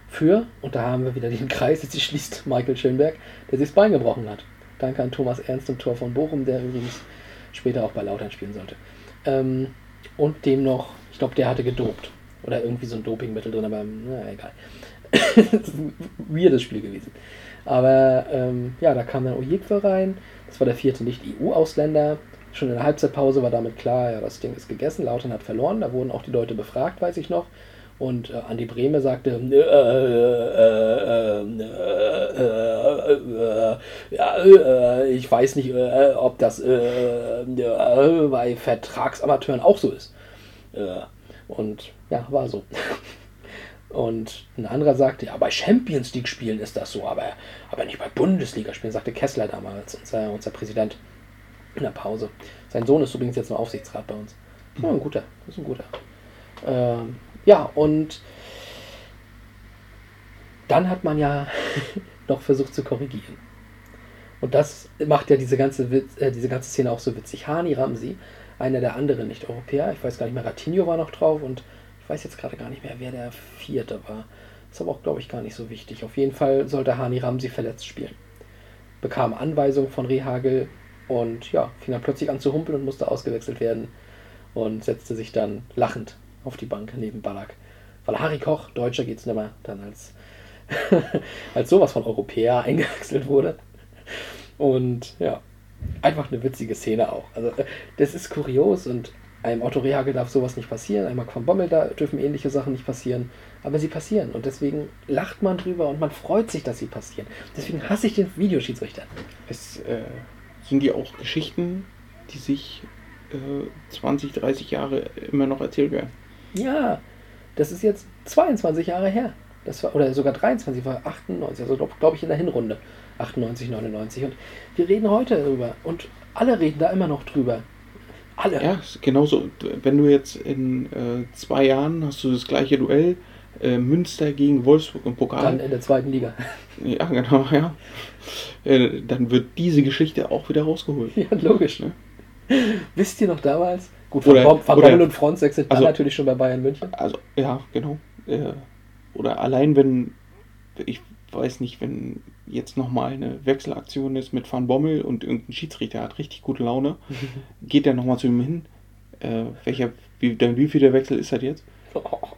Für, und da haben wir wieder den Kreis, jetzt schließt Michael Schönberg, der sich das Bein gebrochen hat. Danke an Thomas Ernst im Tor von Bochum, der übrigens später auch bei Lautern spielen sollte. Ähm, und dem noch, ich glaube, der hatte gedopt. Oder irgendwie so ein Dopingmittel drin, aber na, egal. das ist ein weirdes Spiel gewesen. Aber ähm, ja, da kam dann Ojekwe rein. Das war der vierte Nicht-EU-Ausländer. Schon in der Halbzeitpause war damit klar, ja, das Ding ist gegessen. Lautern hat verloren. Da wurden auch die Leute befragt, weiß ich noch. Und äh, Andi Brehme sagte, äh, äh, äh, ja, ich weiß nicht, ob das bei Vertragsamateuren auch so ist. Und ja, war so. Und ein anderer sagte, ja, bei Champions League Spielen ist das so, aber, aber nicht bei Bundesliga Spielen, sagte Kessler damals, unser, unser Präsident in der Pause. Sein Sohn ist übrigens jetzt noch Aufsichtsrat bei uns. Ja, ein guter, ist ein guter. Ähm, ja, und dann hat man ja noch versucht zu korrigieren. Und das macht ja diese ganze, Witz, äh, diese ganze Szene auch so witzig. Hani Ramsi, einer der anderen Nicht-Europäer, ich weiß gar nicht mehr, Ratinho war noch drauf und ich weiß jetzt gerade gar nicht mehr, wer der vierte war. Ist aber auch, glaube ich, gar nicht so wichtig. Auf jeden Fall sollte Hani Ramsi verletzt spielen. Bekam Anweisung von Rehagel und ja, fing dann plötzlich an zu humpeln und musste ausgewechselt werden und setzte sich dann lachend auf die Bank neben Ballack. Weil Harry Koch, Deutscher geht's nicht mehr, dann als, als sowas von Europäer eingewechselt wurde. Und ja, einfach eine witzige Szene auch. Also äh, das ist kurios und einem Otto Rehagel darf sowas nicht passieren, einem Mark van Bommel da dürfen ähnliche Sachen nicht passieren, aber sie passieren und deswegen lacht man drüber und man freut sich, dass sie passieren. Deswegen hasse ich den Videoschiedsrichter. Es äh, sind ja auch Geschichten, die sich äh, 20, 30 Jahre immer noch erzählt werden. Ja, das ist jetzt 22 Jahre her. Das war, oder sogar 23, war 98, also glaube glaub ich in der Hinrunde. 98, 99. Und wir reden heute darüber. Und alle reden da immer noch drüber. Alle. Ja, genauso. Wenn du jetzt in äh, zwei Jahren hast du das gleiche Duell, äh, Münster gegen Wolfsburg im Pokal. Dann in der zweiten Liga. Ja, genau, ja. Äh, dann wird diese Geschichte auch wieder rausgeholt. ja, logisch. Ne? Wisst ihr noch damals? Gut, Oder- Van, Van Bommel und Fronzek sind dann also- natürlich schon bei Bayern München. Also, ja, genau. Äh, oder allein wenn, ich weiß nicht, wenn jetzt nochmal eine Wechselaktion ist mit Van Bommel und irgendein Schiedsrichter hat richtig gute Laune, geht der nochmal zu ihm hin. Äh, welcher, wie, dann wie viel der Wechsel ist das jetzt?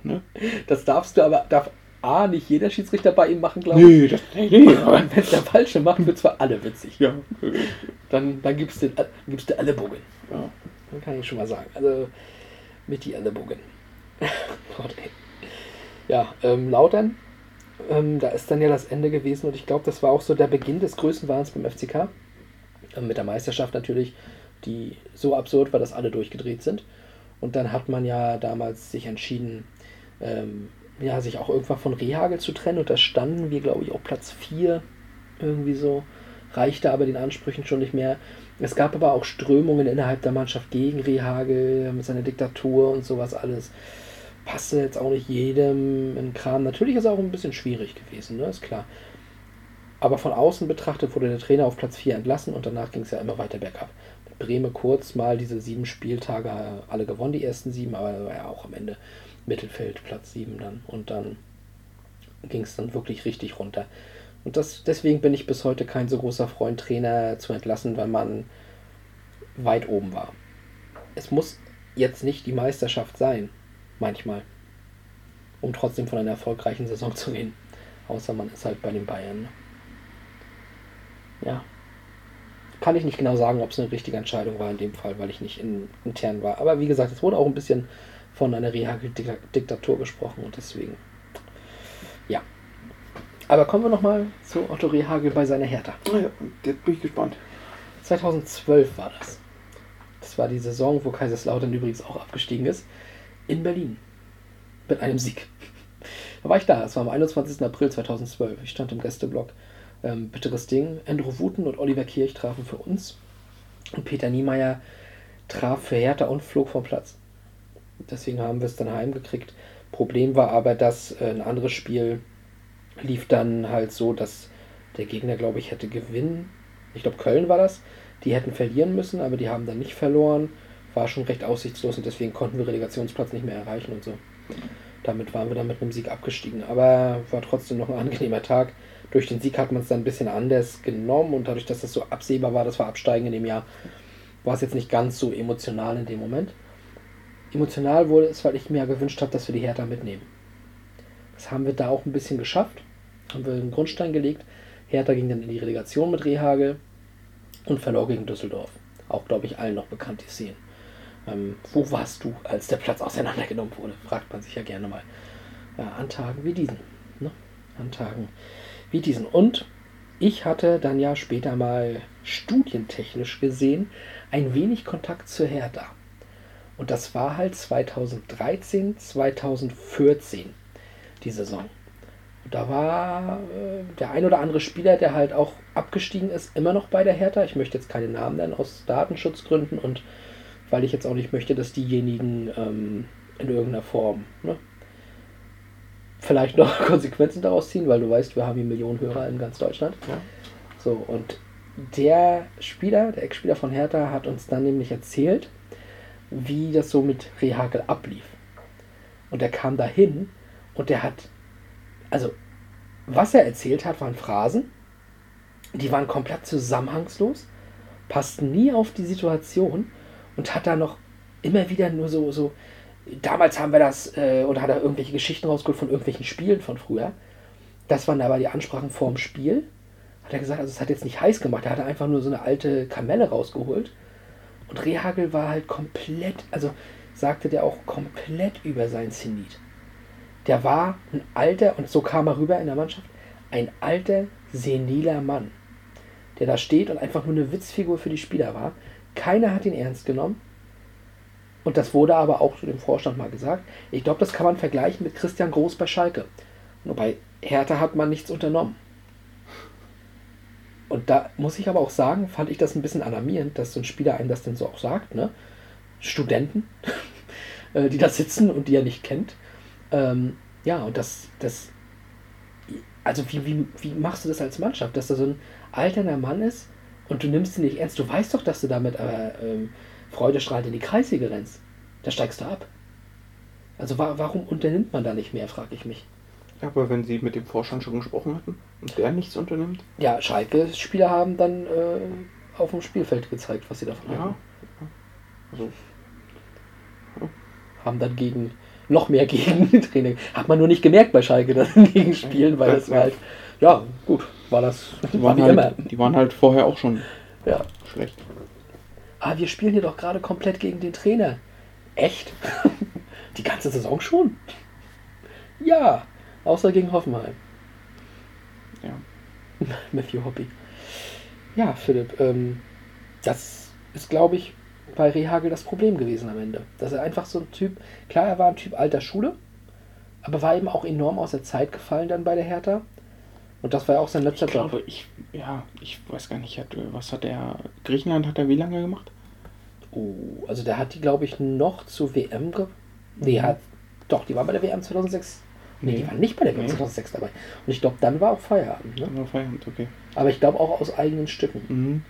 Ne? Das darfst du aber, darf A, nicht jeder Schiedsrichter bei ihm machen, glaube ich. Nee, das, nee, nee. Wenn es der Falsche macht, wird es für alle witzig. Ja, Dann, dann gibst du, gibst alle Bogen. ja. Dann kann ich schon mal sagen. Also mit die alle Bogen. Gott, ey. Ja, ähm, Lautern, ähm, da ist dann ja das Ende gewesen und ich glaube, das war auch so der Beginn des Größenwahns beim FCK. Ähm, mit der Meisterschaft natürlich, die so absurd war, dass alle durchgedreht sind. Und dann hat man ja damals sich entschieden, ähm, ja, sich auch irgendwann von Rehagel zu trennen. Und da standen wir, glaube ich, auf Platz 4 irgendwie so. Reichte aber den Ansprüchen schon nicht mehr. Es gab aber auch Strömungen innerhalb der Mannschaft gegen Rehagel mit seiner Diktatur und sowas alles. Passte jetzt auch nicht jedem in Kram. Natürlich ist es auch ein bisschen schwierig gewesen, ne? ist klar. Aber von außen betrachtet wurde der Trainer auf Platz 4 entlassen und danach ging es ja immer weiter bergab. Mit Bremen kurz mal diese sieben Spieltage alle gewonnen, die ersten sieben, aber war ja auch am Ende Mittelfeld, Platz 7 dann. Und dann ging es dann wirklich richtig runter. Und das, deswegen bin ich bis heute kein so großer Freund, Trainer zu entlassen, weil man weit oben war. Es muss jetzt nicht die Meisterschaft sein, manchmal, um trotzdem von einer erfolgreichen Saison zu gehen. Außer man ist halt bei den Bayern. ne? Ja. Kann ich nicht genau sagen, ob es eine richtige Entscheidung war in dem Fall, weil ich nicht in, intern war. Aber wie gesagt, es wurde auch ein bisschen von einer Rehagel-Diktatur gesprochen und deswegen. Ja. Aber kommen wir nochmal zu Otto Rehagel bei seiner Hertha. Ah ja, jetzt bin ich gespannt. 2012 war das. Das war die Saison, wo Kaiserslautern übrigens auch abgestiegen ist. In Berlin. Mit einem Sieg. Da war ich da. Es war am 21. April 2012. Ich stand im Gästeblock. Ähm, bitteres Ding. Andrew Wuten und Oliver Kirch trafen für uns. Und Peter Niemeyer traf für Hertha und flog vom Platz. Deswegen haben wir es dann heimgekriegt. Problem war aber, dass äh, ein anderes Spiel lief dann halt so, dass der Gegner, glaube ich, hätte gewinnen. Ich glaube, Köln war das. Die hätten verlieren müssen, aber die haben dann nicht verloren. War schon recht aussichtslos und deswegen konnten wir Relegationsplatz nicht mehr erreichen und so. Damit waren wir dann mit einem Sieg abgestiegen. Aber war trotzdem noch ein angenehmer Tag. Durch den Sieg hat man es dann ein bisschen anders genommen und dadurch, dass das so absehbar war, dass wir absteigen in dem Jahr, war es jetzt nicht ganz so emotional in dem Moment. Emotional wurde es, weil ich mir ja gewünscht habe, dass wir die Hertha mitnehmen. Das haben wir da auch ein bisschen geschafft. Haben wir einen Grundstein gelegt. Hertha ging dann in die Relegation mit Rehagel und verlor gegen Düsseldorf. Auch, glaube ich, allen noch bekannt, die sehen. Ähm, wo warst du, als der Platz auseinandergenommen wurde? Fragt man sich ja gerne mal. Ja, an Tagen wie diesen. Ne? An Tagen wie diesen. Und ich hatte dann ja später mal studientechnisch gesehen ein wenig Kontakt zur Hertha. Und das war halt 2013, 2014 die Saison. Und da war äh, der ein oder andere Spieler, der halt auch abgestiegen ist, immer noch bei der Hertha. Ich möchte jetzt keine Namen nennen aus Datenschutzgründen und weil ich jetzt auch nicht möchte, dass diejenigen ähm, in irgendeiner Form ne, vielleicht noch Konsequenzen daraus ziehen, weil du weißt, wir haben hier Millionen Hörer in ganz Deutschland. Ja. So, und der Spieler, der Ex-Spieler von Hertha, hat uns dann nämlich erzählt, wie das so mit Rehagel ablief. Und er kam dahin und der hat, also, was er erzählt hat, waren Phrasen, die waren komplett zusammenhangslos, passten nie auf die Situation und hat da noch immer wieder nur so, so, damals haben wir das, äh, oder hat er irgendwelche Geschichten rausgeholt von irgendwelchen Spielen von früher. Das waren aber die Ansprachen vorm Spiel. Hat er gesagt, also es hat jetzt nicht heiß gemacht, er hatte einfach nur so eine alte Kamelle rausgeholt. Und Rehagel war halt komplett, also sagte der auch komplett über sein Zenit. Der war ein alter, und so kam er rüber in der Mannschaft, ein alter, seniler Mann, der da steht und einfach nur eine Witzfigur für die Spieler war. Keiner hat ihn ernst genommen. Und das wurde aber auch zu dem Vorstand mal gesagt. Ich glaube, das kann man vergleichen mit Christian Groß bei Schalke. Nur bei Hertha hat man nichts unternommen. Und da muss ich aber auch sagen, fand ich das ein bisschen alarmierend, dass so ein Spieler einem das denn so auch sagt. Ne? Studenten, äh, die da sitzen und die er nicht kennt. Ähm, ja, und das, das, also wie, wie, wie machst du das als Mannschaft, dass da so ein alterner Mann ist und du nimmst ihn nicht ernst. Du weißt doch, dass du damit aber ähm, freudestrahlend in die Kreisliga rennst. Da steigst du ab. Also wa warum unternimmt man da nicht mehr, frage ich mich. Aber wenn Sie mit dem Vorstand schon gesprochen hatten und der nichts unternimmt? Ja, Schalke-Spieler haben dann äh, auf dem Spielfeld gezeigt, was sie davon Ja. haben. Also, Haben dann gegen noch mehr gegen Training. Hat man nur nicht gemerkt bei Schalke, dass sie gegen spielen, weil das war halt, ja, gut, war das die, war waren wie halt, die waren halt vorher auch schon Ja. schlecht. Ah, wir spielen hier doch gerade komplett gegen den Trainer. Echt? Die ganze Saison schon? Ja, außer gegen Hoffenheim. Ja. Matthew Hoppy. Ja, Philipp, ähm, das ist, glaube ich, bei Rehagel das Problem gewesen am Ende. Dass er einfach so ein Typ, klar, er war ein Typ alter Schule, aber war eben auch enorm aus der Zeit gefallen dann bei der Hertha. Und das war ja auch sein letzter Ich Job. glaube, ich, ja, ich weiß gar nicht, hat, was hat er, Griechenland hat er wie lange gemacht? Oh, also der hat die, glaube ich, noch zur WM ge... Nee, hat... Doch, die war bei der WM 2006 Nee, die Nee. waren nicht bei der WM Nee. 2006 dabei. Und ich glaube, dann war auch Feierabend. Ne? Dann war Feierabend, okay. Aber ich glaube auch aus eigenen Stücken. Mhm.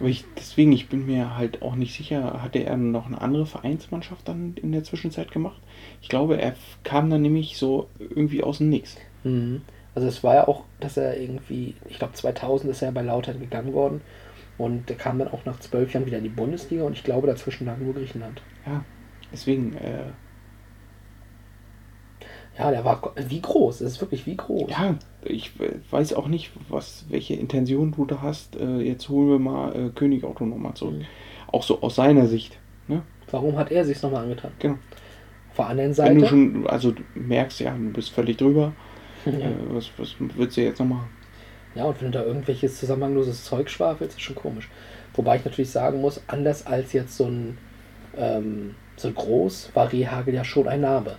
Aber ich, deswegen, ich bin mir halt auch nicht sicher, hatte er noch eine andere Vereinsmannschaft dann in der Zwischenzeit gemacht? Ich glaube, er kam dann nämlich so irgendwie aus dem Nix. Mhm. Also es war ja auch, dass er irgendwie, ich glaube 2000 ist er bei Lautern gegangen worden und der kam dann auch nach zwölf Jahren wieder in die Bundesliga und ich glaube dazwischen lag nur Griechenland. Ja, deswegen, äh, Ja, der war wie groß, das ist wirklich wie groß. ja, ich äh, weiß auch nicht, was, welche Intention du da hast. Äh, jetzt holen wir mal äh, König Otto nochmal zurück. Mhm. Auch so aus seiner Sicht. Ne? Warum hat er sich nochmal angetan? Genau. Auf der anderen Wenn du Seite, schon, also du merkst ja, du bist völlig drüber. Ja. Äh, was, was willst du jetzt noch machen? ja, und wenn du da irgendwelches zusammenhangloses Zeug schwafelst, ist schon komisch. Wobei ich natürlich sagen muss, anders als jetzt so ein, ähm, so ein Groß, war Rehagel ja schon ein Name.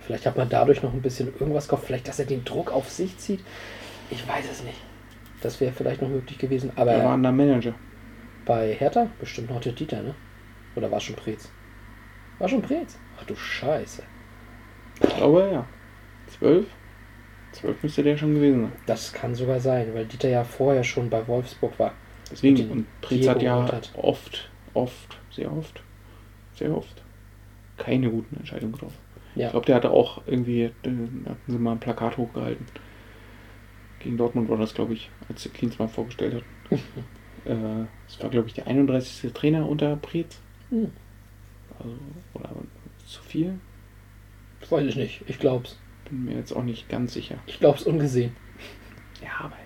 Vielleicht hat man dadurch noch ein bisschen irgendwas gehofft, vielleicht, dass er den Druck auf sich zieht. Ich weiß es nicht. Das wäre vielleicht noch möglich gewesen. Aber Er war ein Manager. bei Hertha bestimmt noch der Dieter, ne? Oder war es schon Preetz? War schon Preetz? Ach du Scheiße. Ich glaube, ja. Zwölf? Zwölf müsste der schon gewesen sein. Das kann sogar sein, weil Dieter ja vorher schon bei Wolfsburg war. Deswegen, Und Preetz hat ja hat. oft, oft, sehr oft, sehr oft keine guten Entscheidungen getroffen. Ja. Ich glaube, der hatte auch irgendwie, äh, hatten sie mal ein Plakat hochgehalten. Gegen Dortmund war das, glaube ich, als Klinsmann vorgestellt hat. äh, das war, glaube ich, der 31. Trainer unter Preetz. Hm. Also, oder zu viel? Weiß ich nicht. Ich glaub's. Bin mir jetzt auch nicht ganz sicher. Ich glaub's ungesehen. Ja, aber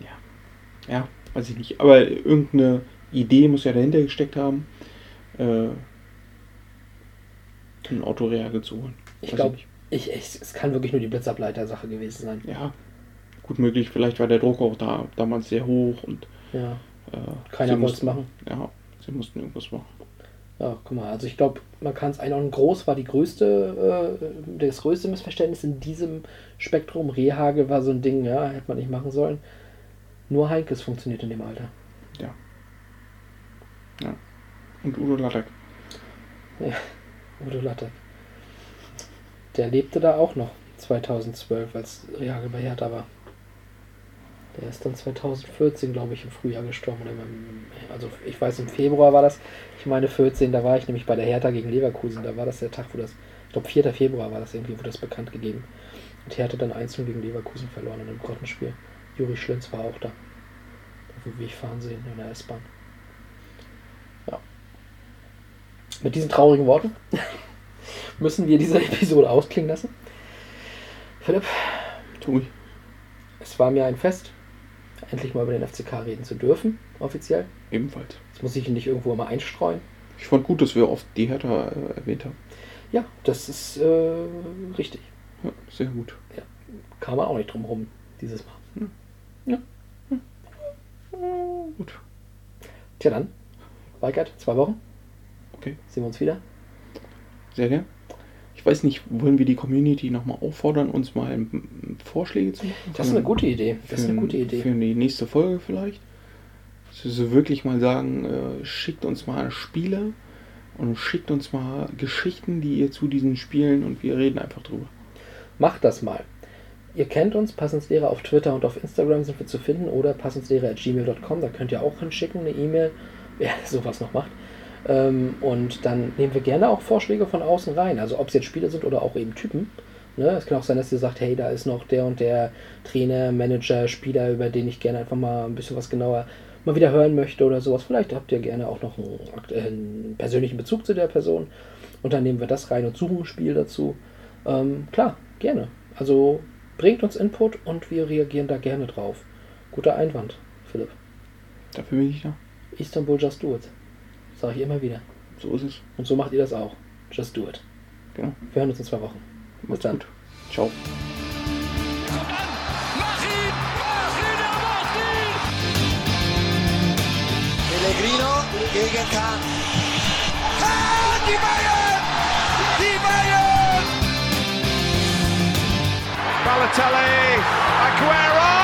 ja. Ja, weiß ich nicht. Aber irgendeine Idee muss ja dahinter gesteckt haben, äh, ein Autoreagel zu holen. Ich glaube, ich, ich, es kann wirklich nur die Blitzableiter-Sache gewesen sein. Ja, gut möglich. Vielleicht war der Druck auch da damals sehr hoch und Ja. äh, Keiner wollte es machen. Ja, sie mussten irgendwas machen. Ja, guck mal, also ich glaube, man kann es einordnen. Groß war die größte, äh, das größte Missverständnis in diesem Spektrum. Rehagel war so ein Ding, ja, hätte man nicht machen sollen. Nur Heinkes funktioniert in dem Alter. Und Udo Lattek. Udo Lattek. Der lebte da auch noch 2012, als Rehagel bei Hertha war. Der ist dann 2014, glaube ich, im Frühjahr gestorben. Also ich weiß, im Februar war das. Ich meine 14, da war ich nämlich bei der Hertha gegen Leverkusen. Da war das der Tag, wo das, ich glaube 4. Februar war das irgendwie, wo das bekannt gegeben. Und Hertha dann 1 gegen Leverkusen verloren in einem Grottenspiel. Juri Schlinz war auch da. Da wir ich fahren sehen in der S-Bahn. Ja. Mit diesen traurigen Worten müssen wir diese Episode ausklingen lassen. Philipp, Tui. es war mir ein Fest, endlich mal über den FCK reden zu dürfen, offiziell. Ebenfalls. Das muss ich nicht irgendwo mal einstreuen. Ich fand gut, dass wir oft die Hertha äh, erwähnt haben. Ja, das ist äh, richtig. Ja, sehr gut. Kam man auch nicht drum rum dieses Mal. Gut. Tja dann, Weigert, zwei Wochen. Okay. Sehen wir uns wieder. Sehr gern. Ich weiß nicht, wollen wir die Community nochmal auffordern, uns mal Vorschläge zu machen? Das ist eine gute Idee. Das ist eine für- gute Idee. Für die nächste Folge vielleicht. Dass wir so wirklich mal sagen, äh, schickt uns mal Spiele und schickt uns mal Geschichten, die ihr zu diesen Spielen und wir reden einfach drüber. Macht das mal. Ihr kennt uns, Passenslehrer auf Twitter und auf Instagram sind wir zu finden oder passenslehrer.gmail.com, da könnt ihr auch hinschicken, eine E-Mail, wer sowas noch macht. Ähm, und dann nehmen wir gerne auch Vorschläge von außen rein, also ob es jetzt Spieler sind oder auch eben Typen. Ne? Es kann auch sein, dass ihr sagt, hey, da ist noch der und der Trainer, Manager, Spieler, über den ich gerne einfach mal ein bisschen was genauer mal wieder hören möchte oder sowas. Vielleicht habt ihr gerne auch noch einen, aktuellen persönlichen Bezug zu der Person und dann nehmen wir das rein und suchen ein Spiel dazu. Ähm, klar, gerne. Also bringt uns Input und wir reagieren da gerne drauf. Guter Einwand, Philipp. Dafür bin ich da. Istanbul Just Do It sage ich immer wieder. So ist es. Und so macht ihr das auch. Just do it. Genau. Wir hören uns in zwei Wochen. Bis dann. Gut. Ciao. Pellegrino gegen Kahn. Kahn, die Bayern! Die Bayern! Balotelli, Aguero!